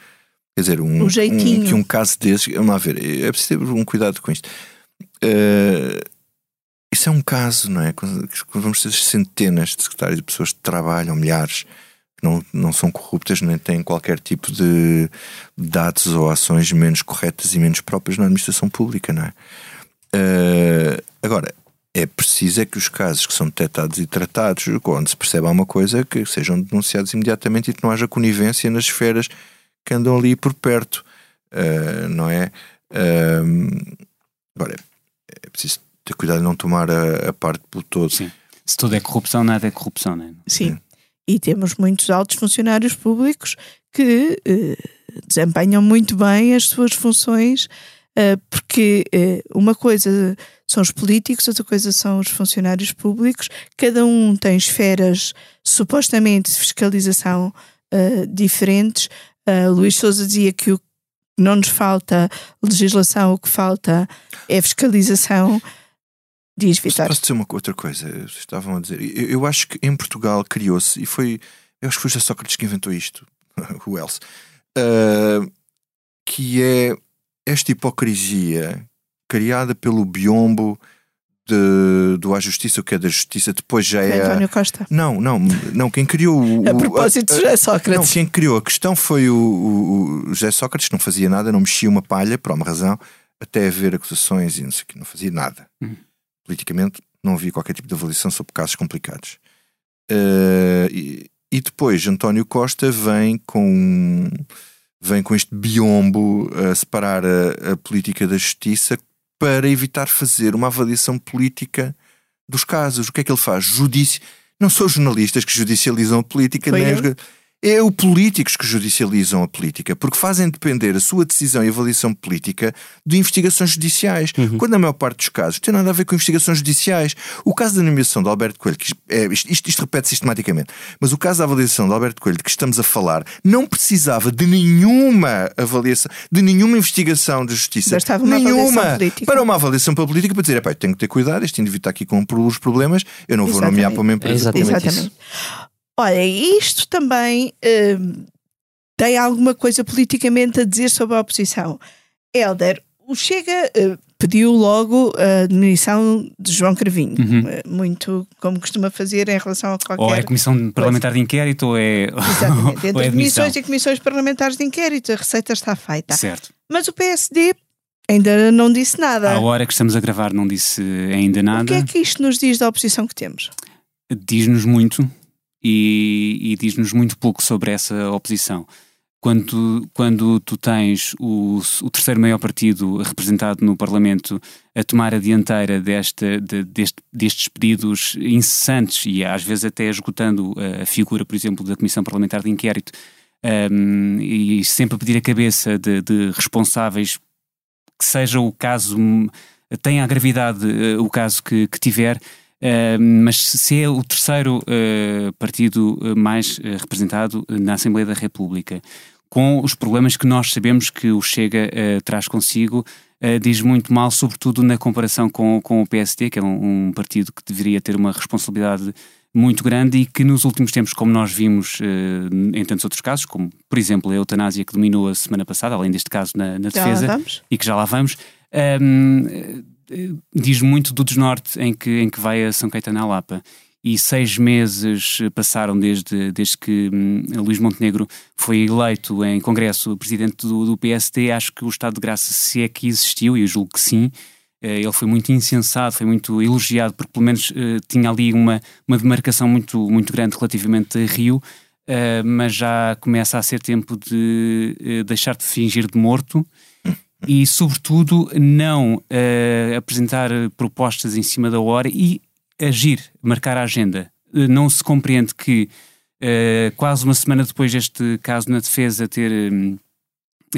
Quer dizer, um, jeitinho. um- que um caso desses. Vamos lá ver, é preciso ter um cuidado com isto. Eh, isso é um caso, não é? Vamos ter centenas de secretários de pessoas que trabalham, milhares, que não, não são corruptas, nem têm qualquer tipo de dados ou ações menos corretas e menos próprias na administração pública, não é? Uh, agora, é preciso é que os casos que são detectados e tratados, quando se percebe alguma coisa, que sejam denunciados imediatamente e que não haja conivência nas esferas que andam ali por perto, uh, não é? Uh, agora, é preciso ter cuidado de não tomar a, a parte pelo todo. Sim. Se tudo é corrupção, nada é corrupção, não é? Sim. E temos muitos altos funcionários públicos que uh, desempenham muito bem as suas funções, uh, porque uh, uma coisa são os políticos, outra coisa são os funcionários públicos, cada um tem esferas supostamente de fiscalização diferentes. Luís Souza dizia que o não nos falta legislação, o que falta é fiscalização. Diz, Vitor. Posso dizer uma outra coisa? Estavam a dizer. Eu, eu acho que em Portugal criou-se, e foi. Eu acho que foi o Sócrates que inventou isto, o Else, uh, que é esta hipocrisia criada pelo biombo de, do A Justiça, o que é da Justiça, depois já é. António Costa. Não, não, não. Quem criou o. a propósito de José Sócrates. Não, quem criou a questão foi o, o, o José Sócrates, que não fazia nada, não mexia uma palha, por uma razão, até haver acusações e não sei o que, não fazia nada. Uhum. Politicamente, não havia qualquer tipo de avaliação sobre casos complicados. Uh, e, e, depois António Costa vem com vem com este biombo a separar a, a política da justiça para evitar fazer uma avaliação política dos casos. O que é que ele faz? Judício. Não são jornalistas que judicializam a política, Foi nem os é os políticos que judicializam a política, porque fazem depender a sua decisão e avaliação política de investigações judiciais, uhum. quando a maior parte dos casos tem nada a ver com investigações judiciais. O caso da nomeação de Alberto Coelho, que é, isto, isto, isto repete sistematicamente, mas o caso da avaliação de Alberto Coelho de que estamos a falar não precisava de nenhuma avaliação, de nenhuma investigação de justiça, uma nenhuma, para uma avaliação pela política, para dizer, tenho que ter cuidado, este indivíduo está aqui com os problemas, eu não vou Exatamente. nomear para uma empresa. É exatamente. Exatamente. Olha, isto também uh, tem alguma coisa politicamente a dizer sobre a oposição. Helder, o Chega uh, pediu logo a demissão de João Carvinho, uhum. uh, muito como costuma fazer em relação a qualquer. Ou é Comissão coisa. Parlamentar de Inquérito ou é. Exatamente. Entre é comissões e comissões parlamentares de inquérito, a receita está feita. Certo. Mas o PSD ainda não disse nada. À hora que estamos a gravar, não disse ainda nada. O que é que isto nos diz da oposição que temos? Diz-nos muito e, e diz-nos muito pouco sobre essa oposição. Quando, quando tu tens o, o, terceiro maior partido representado no Parlamento a tomar a dianteira desta, de, deste, destes pedidos incessantes e às vezes até esgotando a figura, por exemplo, da Comissão Parlamentar de Inquérito um, e sempre a pedir a cabeça de, de responsáveis que seja o caso, tenha a gravidade uh, o caso que, que tiver, mas se é o terceiro uh, partido eh, mais uh, representado na Assembleia da República, com os problemas que nós sabemos que o Chega traz consigo, diz muito mal, sobretudo na comparação com, com o PSD, que é um, um, partido que deveria ter uma responsabilidade muito grande e que nos últimos tempos, como nós vimos em tantos outros casos, como por exemplo a eutanásia que dominou a semana passada, além deste caso na, na defesa, e que já lá vamos, um, diz muito do desnorte em que, em que vai a São Caetano à Lapa. E seis meses passaram desde, desde que hum, Luís Montenegro foi eleito em Congresso presidente do, do PSD. Acho que o estado de graça, se é que existiu, e eu julgo que sim, eh, ele foi muito insensado, foi muito elogiado, porque pelo menos uh, tinha ali uma, uma demarcação muito, muito grande relativamente a Rio, uh, mas já começa a ser tempo de uh, deixar de fingir de morto e, sobretudo, não uh, apresentar propostas em cima da hora e agir, marcar a agenda. Uh, não se compreende que, uh, quase uma semana depois deste caso na defesa ter um,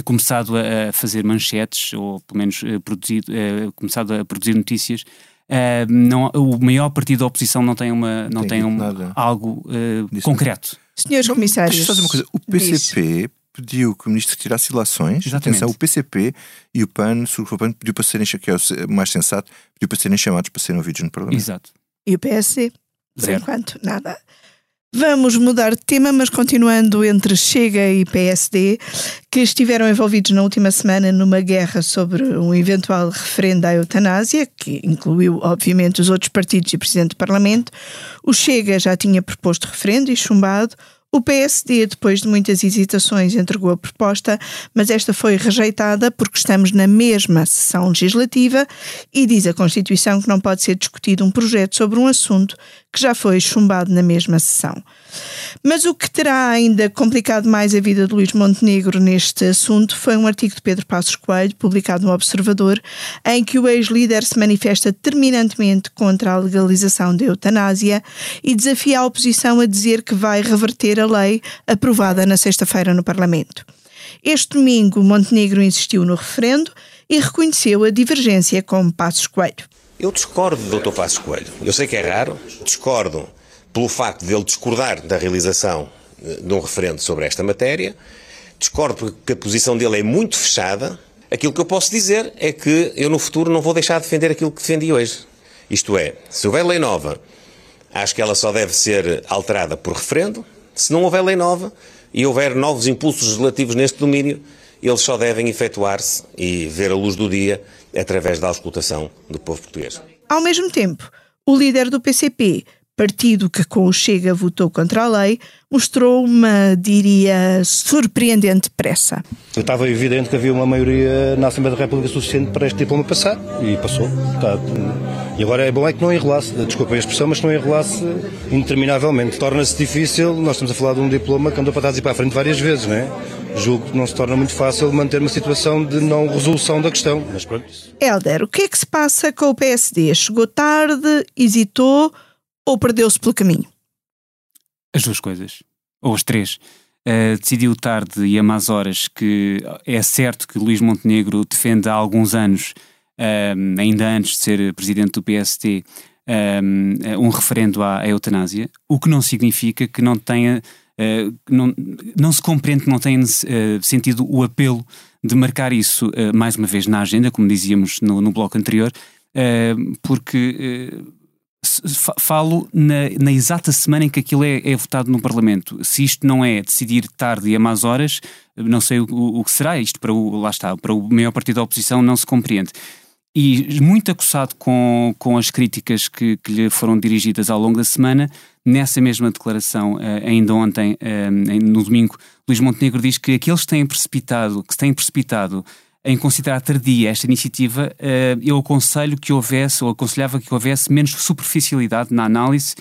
começado a, fazer manchetes, ou pelo menos produzido, começado a produzir notícias, não, o maior partido da oposição não tem, uma, não tem, tem um, algo concreto. Senhores comissários, deixa fazer uma coisa. O PCP diz pediu que o ministro retirasse ilações. Exatamente. Atenção, o PCP e o PAN, o PAN pediu para serem, que é o mais sensato, pediu para serem chamados para serem ouvidos no Parlamento. Exato. E o PSD, por Zero. enquanto, nada. Vamos mudar de tema, mas continuando entre Chega e PSD, que estiveram envolvidos na última semana numa guerra sobre um eventual referendo à eutanásia, que incluiu, obviamente, os outros partidos e o Presidente do Parlamento. O Chega já tinha proposto referendo e chumbado. O PSD, depois de muitas hesitações, entregou a proposta, mas esta foi rejeitada porque estamos na mesma sessão legislativa e diz a Constituição que não pode ser discutido um projeto sobre um assunto que já foi chumbado na mesma sessão. Mas o que terá ainda complicado mais a vida de Luís Montenegro neste assunto foi um artigo de Pedro Passos Coelho, publicado no Observador, em que o ex-líder se manifesta terminantemente contra a legalização da eutanásia e desafia a oposição a dizer que vai reverter a lei aprovada na sexta-feira no Parlamento. Este domingo, Montenegro insistiu no referendo e reconheceu a divergência com Passos Coelho. Eu discordo do Dr. Passos Coelho. Eu sei que é raro, discordo pelo facto de ele discordar da realização eh, de um referendo sobre esta matéria. Discordo porque a posição dele é muito fechada. Aquilo que eu posso dizer é que eu no futuro não vou deixar de defender aquilo que defendi hoje. Isto é, se houver lei nova, acho que ela só deve ser alterada por referendo. Se não houver lei nova e houver novos impulsos legislativos neste domínio, eles só devem efetuar-se e ver a luz do dia através da auscultação do povo português. Ao mesmo tempo, o líder do PCP partido que com o Chega votou contra a lei, mostrou uma, diria, surpreendente pressa. Estava evidente que havia uma maioria na Assembleia da República suficiente para este diploma passar e passou. Está, e agora é bom é que não enrolasse, desculpa a expressão, mas que não enrolasse interminavelmente. Torna-se difícil, nós estamos a falar de um diploma que andou para trás e para a frente várias vezes, não é? Julgo que não se torna muito fácil manter uma situação de não resolução da questão. Mas pronto. Helder, o que é que se passa com o PSD? Chegou tarde, hesitou ou perdeu-se pelo caminho? As duas coisas. Ou as três. Uh, decidiu tarde e a más horas que é certo que Luís Montenegro defende há alguns anos, uh, ainda antes de ser presidente do PST, uh, um referendo à, à, eutanásia, o que não significa que não tenha. Não, não se compreende não tenha sentido o apelo de marcar isso mais uma vez na agenda, como dizíamos no, no bloco anterior, porque falo na, na, exata semana em que aquilo é, é, votado no Parlamento. Se isto não é decidir tarde e a más horas, não sei o, o, que será. Isto para o, lá está, para o maior partido da oposição não se compreende. E muito acossado com, com as críticas que, que lhe foram dirigidas ao longo da semana, nessa mesma declaração, eh, ainda ontem, eh, no domingo, Luís Montenegro diz que aqueles que têm precipitado, que se têm precipitado em considerar tardia esta iniciativa, eh, eu aconselho que houvesse, ou aconselhava que houvesse menos superficialidade na análise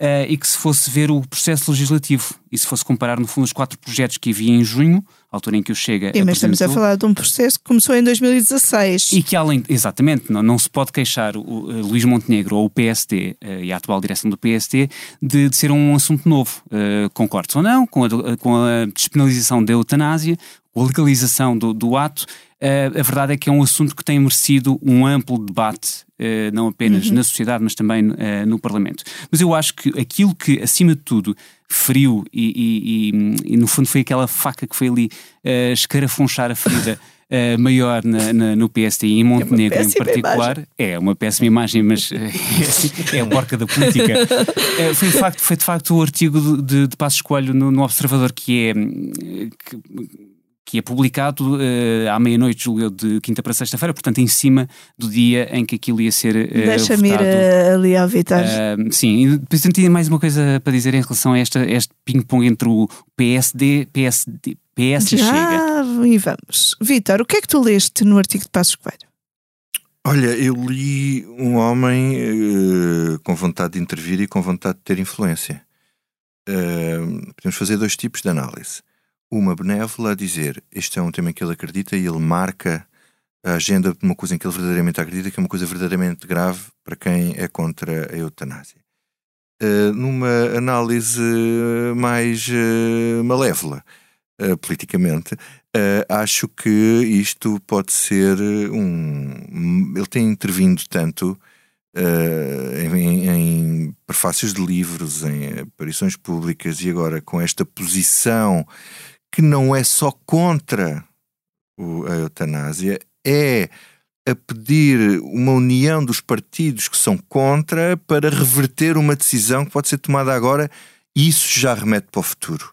uh, e que se fosse ver o processo legislativo e se fosse comparar, no fundo, os quatro projetos que havia em junho, altura em que o Chega. Sim, mas estamos a falar de um processo que começou em 2016. E que, além, exatamente, não, não se pode queixar o uh, Luís Montenegro ou o PSD uh, e a atual direção do PSD de, de ser um assunto novo. Uh, concordes ou não com a, com a despenalização da eutanásia, a legalização do, do ato, a verdade é que é um assunto que tem merecido um amplo debate, não apenas uhum. na sociedade, mas também uh, no Parlamento. Mas eu acho que aquilo que, acima de tudo, feriu e, e, e, e no fundo foi aquela faca que foi ali uh, escarafunchar a ferida. Uh, maior na, na, no PSD e em Montenegro é em particular. Imagem. É uma péssima imagem, mas uh, é, a porca da política. Uh, foi, de facto, foi de facto o artigo de, de Passos Coelho no, no Observador que é. Que, que é publicado uh, à meia-noite, julgo de quinta para sexta-feira, portanto, em cima do dia em que aquilo ia ser. Uh, Deixa-me ir uh, ali ao Vitor. Uh, sim, e depois tinha mais uma coisa para dizer em relação a esta, este ping-pong entre o PSD, PSD, PS e Chega. E vamos. Vitor, o que é que tu leste no artigo de Passos Coelho? Olha, eu li um homem com vontade de intervir e com vontade de ter influência. podemos fazer dois tipos de análise uma benévola a dizer este é um tema em que ele acredita e ele marca a agenda de uma coisa em que ele verdadeiramente acredita, que é uma coisa verdadeiramente grave para quem é contra a eutanásia. Uh, numa análise mais uh, malévola, uh, politicamente, acho que isto pode ser um. Ele tem intervindo tanto em, em prefácios de livros, em aparições públicas e agora com esta posição que não é só contra a eutanásia, é a pedir uma união dos partidos que são contra para reverter uma decisão que pode ser tomada agora E isso já remete para o futuro.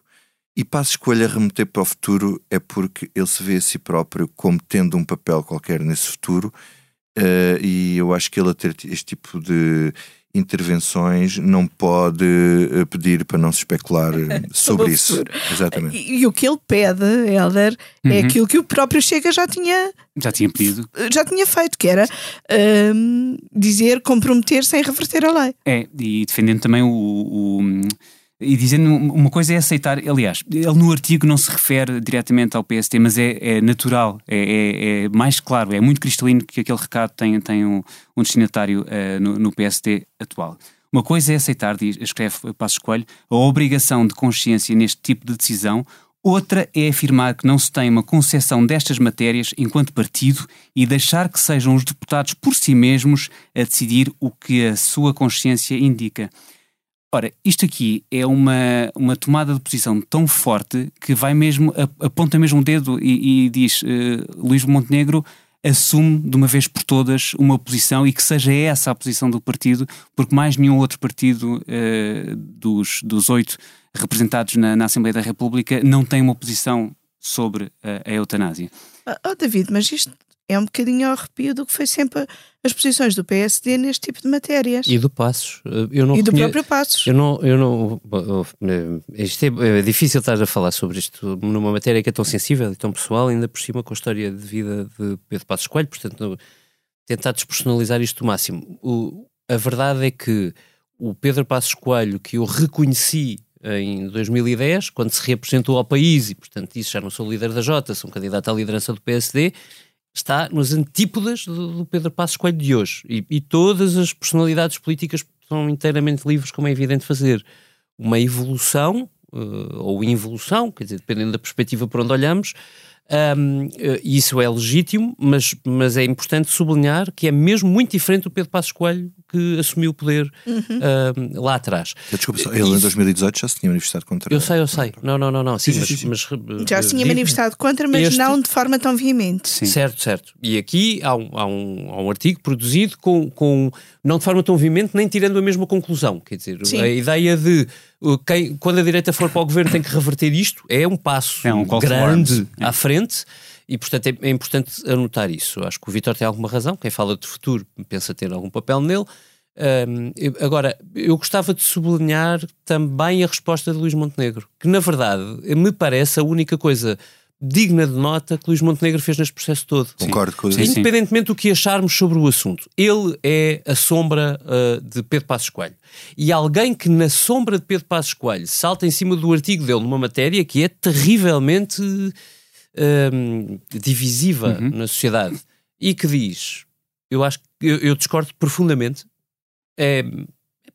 E para a escolha remeter para o futuro é porque ele se vê a si próprio como tendo um papel qualquer nesse futuro, uh, e eu acho que ele a ter este tipo de intervenções não pode uh, pedir para não se especular uh, sobre isso. Exatamente. E, e, o que ele pede, Helder, é Uhum. aquilo que o próprio Chega já tinha, Já tinha pedido. já tinha feito, que era hum, dizer, comprometer-se em reverter a lei. É, e defendendo também o. o- e dizendo uma coisa é aceitar, aliás, ele no artigo não se refere diretamente ao PST, mas é, é natural, é, é- é mais claro, é muito cristalino que aquele recado tem, tem um, um destinatário eh, no, no PST atual. Uma coisa é aceitar, diz, escreve Passos Coelho, a obrigação de consciência neste tipo de decisão, outra é afirmar que não se tem uma concepção destas matérias enquanto partido e deixar que sejam os deputados por si mesmos a decidir o que a sua consciência indica. Ora, isto aqui é uma, uma tomada de posição tão forte que vai mesmo, aponta mesmo o dedo e, e diz: eh, Luís Montenegro assume de uma vez por todas uma posição e que seja essa a posição do partido, porque mais nenhum outro partido eh, dos, dos oito representados na, na Assembleia da República não tem uma posição sobre a, a eutanásia. Ah, oh, David, mas isto é um bocadinho ao arrepio do que foi sempre as posições do PSD neste tipo de matérias. E do Passos. Eh, Eu não E do próprio Passos. Eu não, eu não. eh, Isto é, é difícil estar a falar sobre isto numa matéria que é tão sensível e tão pessoal, ainda por cima com a história de vida de Pedro Passos Coelho, portanto, tentar despersonalizar isto o máximo. O- a verdade é que o Pedro Passos Coelho, que eu reconheci em 2010, quando se reapresentou ao país, e portanto isso já não sou líder da Jota, sou um candidato à liderança do PSD, está nos antípodas do, do Pedro Passos Coelho de hoje. E, e todas as personalidades políticas são inteiramente livres, como é evidente fazer. Uma evolução, eh, ou involução, quer dizer, dependendo da perspectiva por onde olhamos, Ahm, eh, isso é legítimo, mas, mas é importante sublinhar que é mesmo muito diferente do Pedro Passos Coelho que assumiu o poder ahm, lá atrás. Desculpa, só, ele em Isso- 2018 já se tinha manifestado contra Eu sei, eu sei. Não, não, não, não. Sim, Sim, mas, sim, sim. mas, eh, Já se tinha digo- manifestado contra, mas este- não de forma tão veemente. Certo, certo. E aqui há um, há um, há um artigo produzido com, com, não de forma tão veemente, nem tirando a mesma conclusão. Quer dizer, Sim. a ideia de quem, quando a direita for para o governo tem que reverter isto é um passo É um grande. É. à frente. E, portanto, é, é importante anotar isso. Acho que o Vitor tem alguma razão. Quem fala de futuro pensa ter algum papel nele. Eu- agora, eu gostava de sublinhar também a resposta de Luís Montenegro, que na verdade me parece a única coisa digna de nota que Luís Montenegro fez neste processo todo. Concordo com isso. Independentemente do que acharmos sobre o assunto, ele é a sombra ah, de Pedro Passos Coelho. E alguém que na sombra de Pedro Passos Coelho salta em cima do artigo dele numa matéria que é terrivelmente ahm, divisiva na sociedade e que diz, eu acho que eu, eu discordo profundamente, é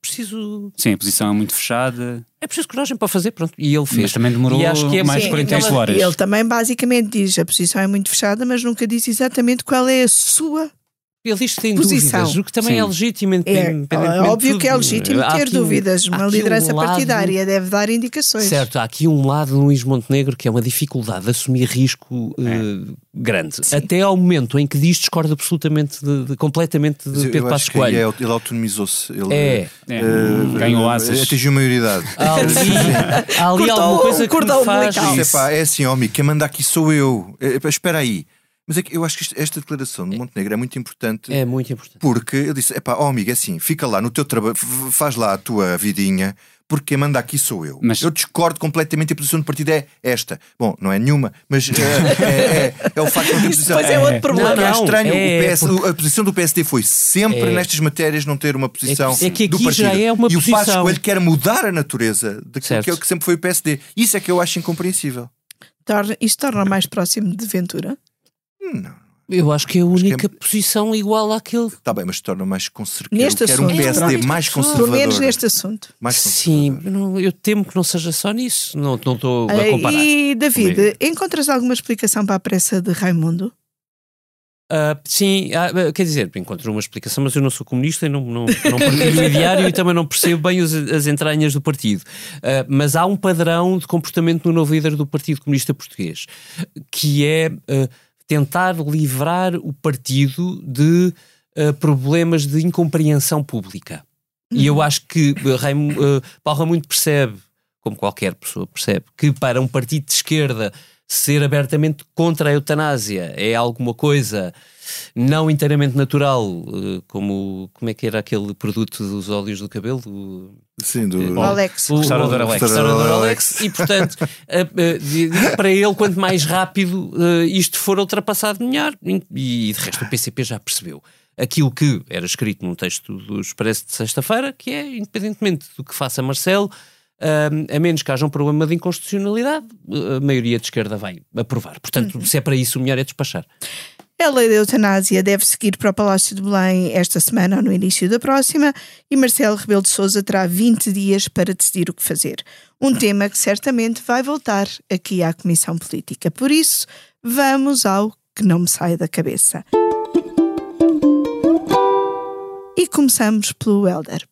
preciso Sim, a posição é muito fechada, é preciso coragem para fazer, pronto, e ele fez. mas também demorou E acho que é mais de Sim, 48 ele- horas. Ele também basicamente diz a posição é muito fechada, mas nunca disse exatamente qual é a sua. Ele diz que tem Posição. dúvidas, o que também Sim. é legítimo. É, é óbvio que é legítimo Há ter aqui um- dúvidas. Uma liderança um lado- partidária deve dar indicações. Certo, há aqui um lado de Luís Montenegro que é uma dificuldade de assumir risco eh, grande. Até ao momento em que diz discorda absolutamente, de, de- completamente de eu- Pedro eu Passos Coelho. é- ele autonomizou-se. Ele, É. É, eh, ganhou eh, asas. Atingiu a maioridade. Há ali, há ali alguma coisa o que me faz... Isso, epá, é assim, homem, quem manda aqui sou eu. Eh, espera aí. Mas é que eu acho que isto- esta declaração de Montenegro é muito importante. É muito importante. Porque eu disse: epá, ó amigo, é assim, fica lá no teu trabalho, faz lá a tua vidinha, porque quem manda aqui sou eu. Mas- Eu discordo completamente e a posição do partido é esta. Bom, não é nenhuma, mas eh, é, é- é o facto de não posição. depois é outro problema. É Não, estranho. é o PS porque- A posição do PSD foi sempre É. nestas matérias não ter uma posição É que- é que do aqui partido. já é uma e o Passos posição. Coelho quer mudar a natureza daquilo que, é o que sempre foi o PSD. Isso é que eu acho incompreensível. Torna, isto torna mais próximo de Ventura. Não. Eu acho que é a única é- posição igual àquele... Está bem, mas torna mais conservador. Neste Quero um assunto. PSD Pronto. mais Pelo conservador. menos neste assunto. Mais Sim, eu temo que não seja só nisso. Não não estou a comparar. E David, Comigo. encontras alguma explicação para a pressa de Raimundo? Ah, sim, ah, quer dizer, encontro uma explicação, mas eu não sou comunista e não, não, não partilho o ideário e também não percebo bem os- as entranhas do partido. Ah, mas há um padrão de comportamento no novo líder do Partido Comunista Português, que é tentar livrar o partido de ah, problemas de incompreensão pública. E eu acho que ah, Raimu- ah, Paulo Raimundo percebe como qualquer pessoa percebe, que para um partido de esquerda ser abertamente contra a eutanásia é alguma coisa não inteiramente natural, eh, como, como é que era aquele produto dos óleos do cabelo? Sim, do o Alex. O restaurador Alex. restaurador Alex. E, portanto, para ele, quanto mais rápido isto for ultrapassado, melhor. E, de resto, o PCP já percebeu aquilo que era escrito no texto do Expresso de sexta-feira, que é, independentemente do que faça Marcelo, a menos que haja um problema de inconstitucionalidade, a maioria de esquerda vai aprovar. Portanto, uhum. se é para isso, o melhor é despachar. A lei da eutanásia deve seguir para o Palácio de Belém esta semana ou no início da próxima e Marcelo Rebelo de Sousa terá 20 dias para decidir o que fazer. Um tema que certamente vai voltar aqui à Comissão Política. Por isso, vamos ao que não me sai da cabeça. E começamos pelo Helder.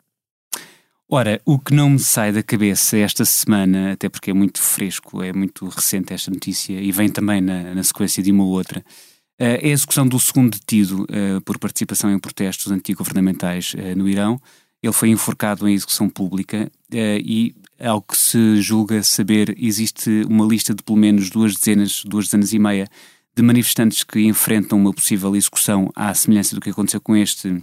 Ora, o que não me sai da cabeça esta semana, até porque é muito fresco, é muito recente esta notícia e vem também na, na sequência de uma ou outra, eh, é a execução do segundo detido eh, por participação em protestos antigovernamentais eh, no Irão. Ele foi enforcado em execução pública e, ao que se julga saber, existe uma lista de pelo menos duas dezenas, duas dezenas e meia de manifestantes que enfrentam uma possível execução à semelhança do que aconteceu com este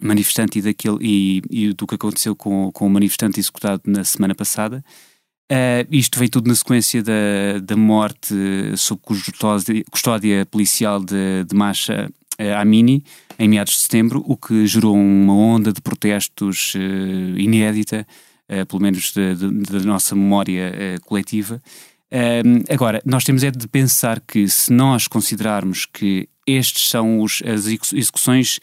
manifestante e, daquele, e, e do que aconteceu com, com o manifestante executado na semana passada. Uh, isto veio tudo na sequência da, da morte sob custódia, custódia policial de, de Masha uh, Amini, em meados de setembro, o que gerou uma onda de protestos uh, inédita, pelo menos da nossa memória coletiva. agora, nós temos é de pensar que se nós considerarmos que estes são os, as execuções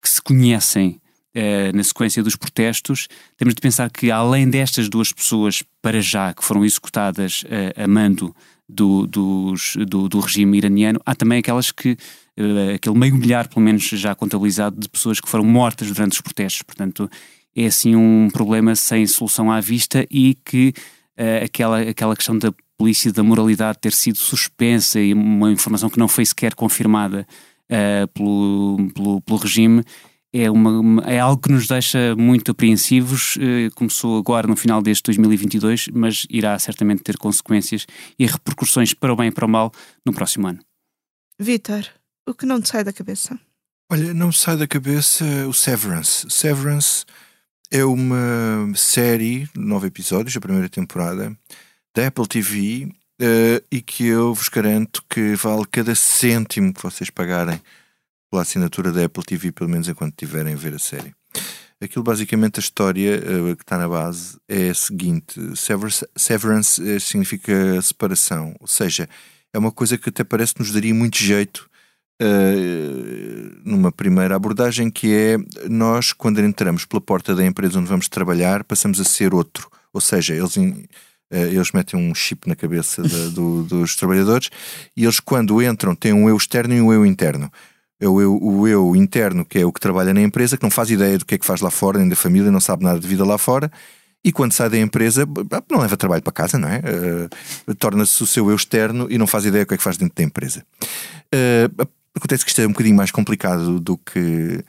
que se conhecem uh, na sequência dos protestos, temos de pensar que além destas duas pessoas, para já, que foram executadas uh, a mando do, dos, do, do, regime iraniano, há também aquelas que, uh, aquele meio milhar, pelo menos já contabilizado, de pessoas que foram mortas durante os protestos. Portanto, é assim um problema sem solução à vista e que aquela, aquela questão da polícia da moralidade ter sido suspensa e uma informação que não foi sequer confirmada uh, pelo, pelo, pelo, regime é, uma, é algo que nos deixa muito apreensivos. Uh, começou agora no final deste 2022, mas irá certamente ter consequências e repercussões para o bem e para o mal no próximo ano. Vitor, o que não te sai da cabeça? Olha, não me sai da cabeça o Severance. Severance é uma série, nove episódios, a primeira temporada, da Apple TV, uh, e que eu vos garanto que vale cada cêntimo que vocês pagarem pela assinatura da Apple TV, pelo menos enquanto tiverem a ver a série. Aquilo basicamente a história uh, que está na base é a seguinte: severance, uh, significa separação, ou seja, é uma coisa que até parece que nos daria muito jeito uh, numa primeira abordagem, que é nós, quando entramos pela porta da empresa onde vamos trabalhar, passamos a ser outro. Ou seja, eles eh, eles metem um chip na cabeça de, do, dos trabalhadores e eles, quando entram, têm um eu externo e um eu interno. É o eu, o eu interno, que é o que trabalha na empresa, que não faz ideia do que é que faz lá fora, nem da família, não sabe nada de vida lá fora. E quando sai da empresa, não leva trabalho para casa, não é? Uh, Torna-se o seu eu externo e não faz ideia do que é que faz dentro da empresa. Uh, acontece que isto é um bocadinho mais complicado do que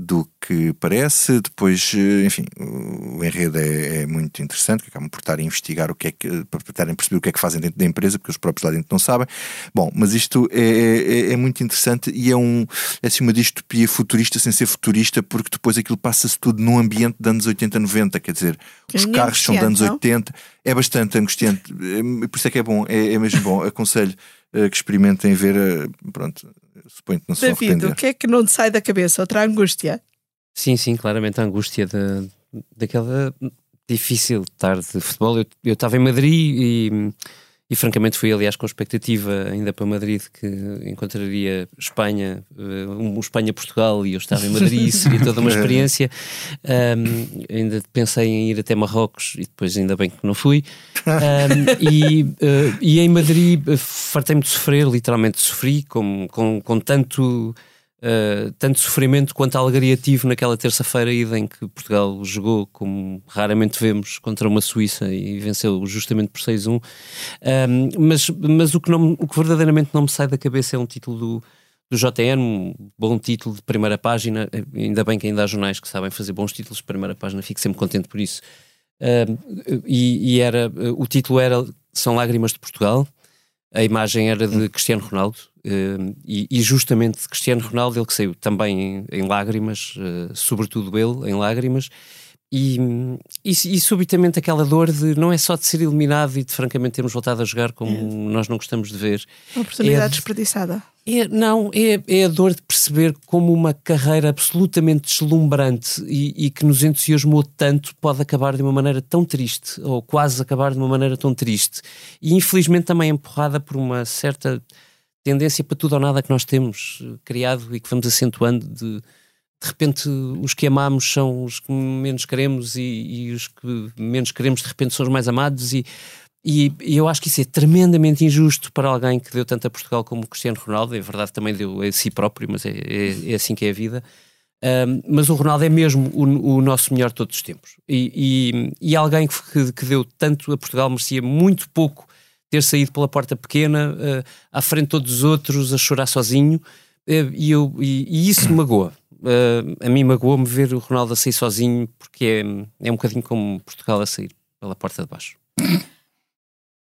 do que parece. Depois, eh, enfim, o enredo é, é, muito interessante, que acabam por estar a investigar o que é que, para estarem a perceber o que é que fazem dentro da empresa, porque os próprios lá dentro não sabem. Bom, mas isto é, é, é muito interessante e é, um, é assim uma distopia futurista sem ser futurista, porque depois aquilo passa-se tudo num ambiente de anos 80, 90, quer dizer, os carros são de anos 80, é bastante angustiante, é, por isso é que é bom, é, é mesmo bom, aconselho uh, que experimentem ver, uh, pronto, suponho que não se David, arrepender. o que é que não te sai da cabeça? Outra angústia? Sim, sim, claramente a angústia de, daquela difícil tarde de futebol. Eu, eu estava em Madrid e, e, francamente, fui, aliás, com expectativa ainda para Madrid que encontraria Espanha, eh, um Espanha-Portugal, e eu estava em Madrid e seria toda uma experiência. Um, ainda pensei em ir até Marrocos e depois, ainda bem que não fui. Um, e, uh, e em Madrid, fartei-me de sofrer, literalmente sofri, com, com, com tanto Uh, tanto sofrimento quanto alegria tive naquela terça-feira ida em que Portugal jogou como raramente vemos contra uma Suíça e venceu justamente por 6-1 um, mas, mas o, que não, o que verdadeiramente não me sai da cabeça é um título do, do JN, um bom título de primeira página. Ainda bem que ainda há jornais que sabem fazer bons títulos de primeira página, fico sempre contente por isso. Uh, e, e, era, o título era São Lágrimas de Portugal, a imagem era de Cristiano Ronaldo, e, e, justamente Cristiano Ronaldo, ele que saiu também em, em lágrimas, uh, sobretudo ele, em lágrimas, e, e, e, subitamente aquela dor de não é só de ser eliminado e de francamente termos voltado a jogar como é. nós não gostamos de ver. Uma oportunidade é desperdiçada. É, não, é, é a dor de perceber como uma carreira absolutamente deslumbrante e, e, que nos entusiasmou tanto pode acabar de uma maneira tão triste, ou quase acabar de uma maneira tão triste. E infelizmente também empurrada por uma certa tendência para tudo ou nada que nós temos criado e que vamos acentuando de de repente os que amamos são os que menos queremos e, e, os que menos queremos de repente são os mais amados e, e, e, eu acho que isso é tremendamente injusto para alguém que deu tanto a Portugal como o Cristiano Ronaldo, é verdade também deu a si próprio, mas é, é, é assim que é a vida. Um, mas o Ronaldo é mesmo o, o, nosso melhor de todos os tempos. E, e, e alguém que, que, deu tanto a Portugal merecia muito pouco ter saído pela porta pequena, uh, à frente de todos os outros, a chorar sozinho. Uh, e, eu, e, isso me magoa uh, a mim magoou-me ver o Ronaldo a sair sozinho, porque é, é um bocadinho como Portugal a sair pela porta de baixo.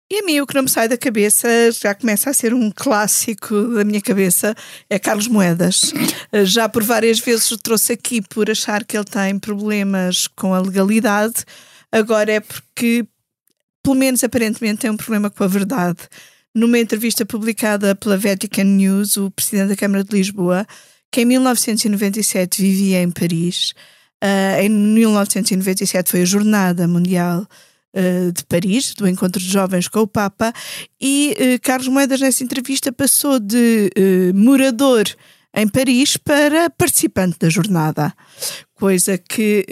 E a mim o que não me sai da cabeça, já começa a ser um clássico da minha cabeça, é Carlos Moedas. Já por várias vezes o trouxe aqui por achar que ele tem problemas com a legalidade, agora é porque, pelo menos aparentemente, tem um problema com a verdade. Numa entrevista publicada pela Vatican News, o presidente da Câmara de Lisboa que em 1997 vivia em Paris. Uh, em 1997 foi a Jornada Mundial uh, de Paris, do Encontro de Jovens com o Papa, e uh, Carlos Moedas, nessa entrevista, passou de morador em Paris para participante da jornada, coisa que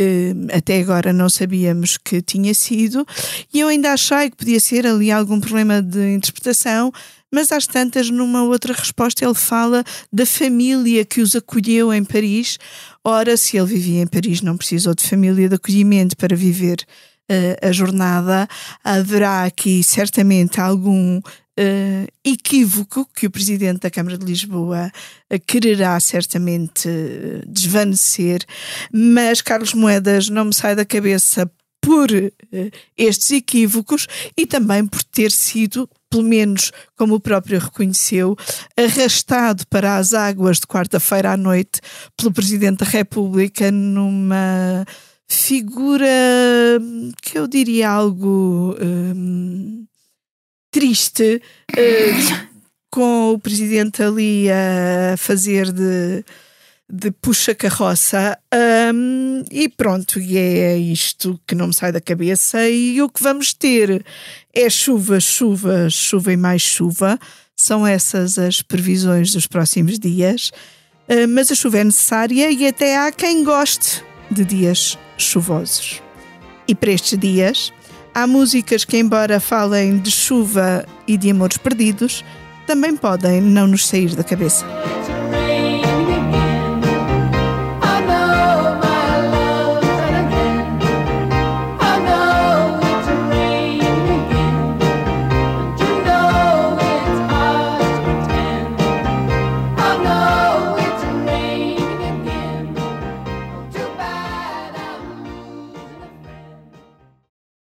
até agora não sabíamos que tinha sido, e eu ainda achei que podia ser ali algum problema de interpretação, mas às tantas, numa outra resposta, ele fala da família que os acolheu em Paris. Ora, se ele vivia em Paris, não precisou de família de acolhimento para viver a jornada. Haverá aqui certamente algum Uh, equívoco que o Presidente da Câmara de Lisboa uh, quererá certamente desvanecer, mas Carlos Moedas não me sai da cabeça por estes equívocos e também por ter sido pelo menos, como o próprio reconheceu, arrastado para as águas de quarta-feira à noite pelo Presidente da República numa figura que eu diria algo hum, triste, hum, com o Presidente ali a fazer de de puxa-carroça. Um, e pronto, e é isto que não me sai da cabeça. E o que vamos ter é chuva, chuva, chuva e mais chuva. São essas as previsões dos próximos dias. Uh, mas a chuva é necessária e até há quem goste de dias chuvosos. E para estes dias, há músicas que, embora falem de chuva e de amores perdidos, também podem não nos sair da cabeça.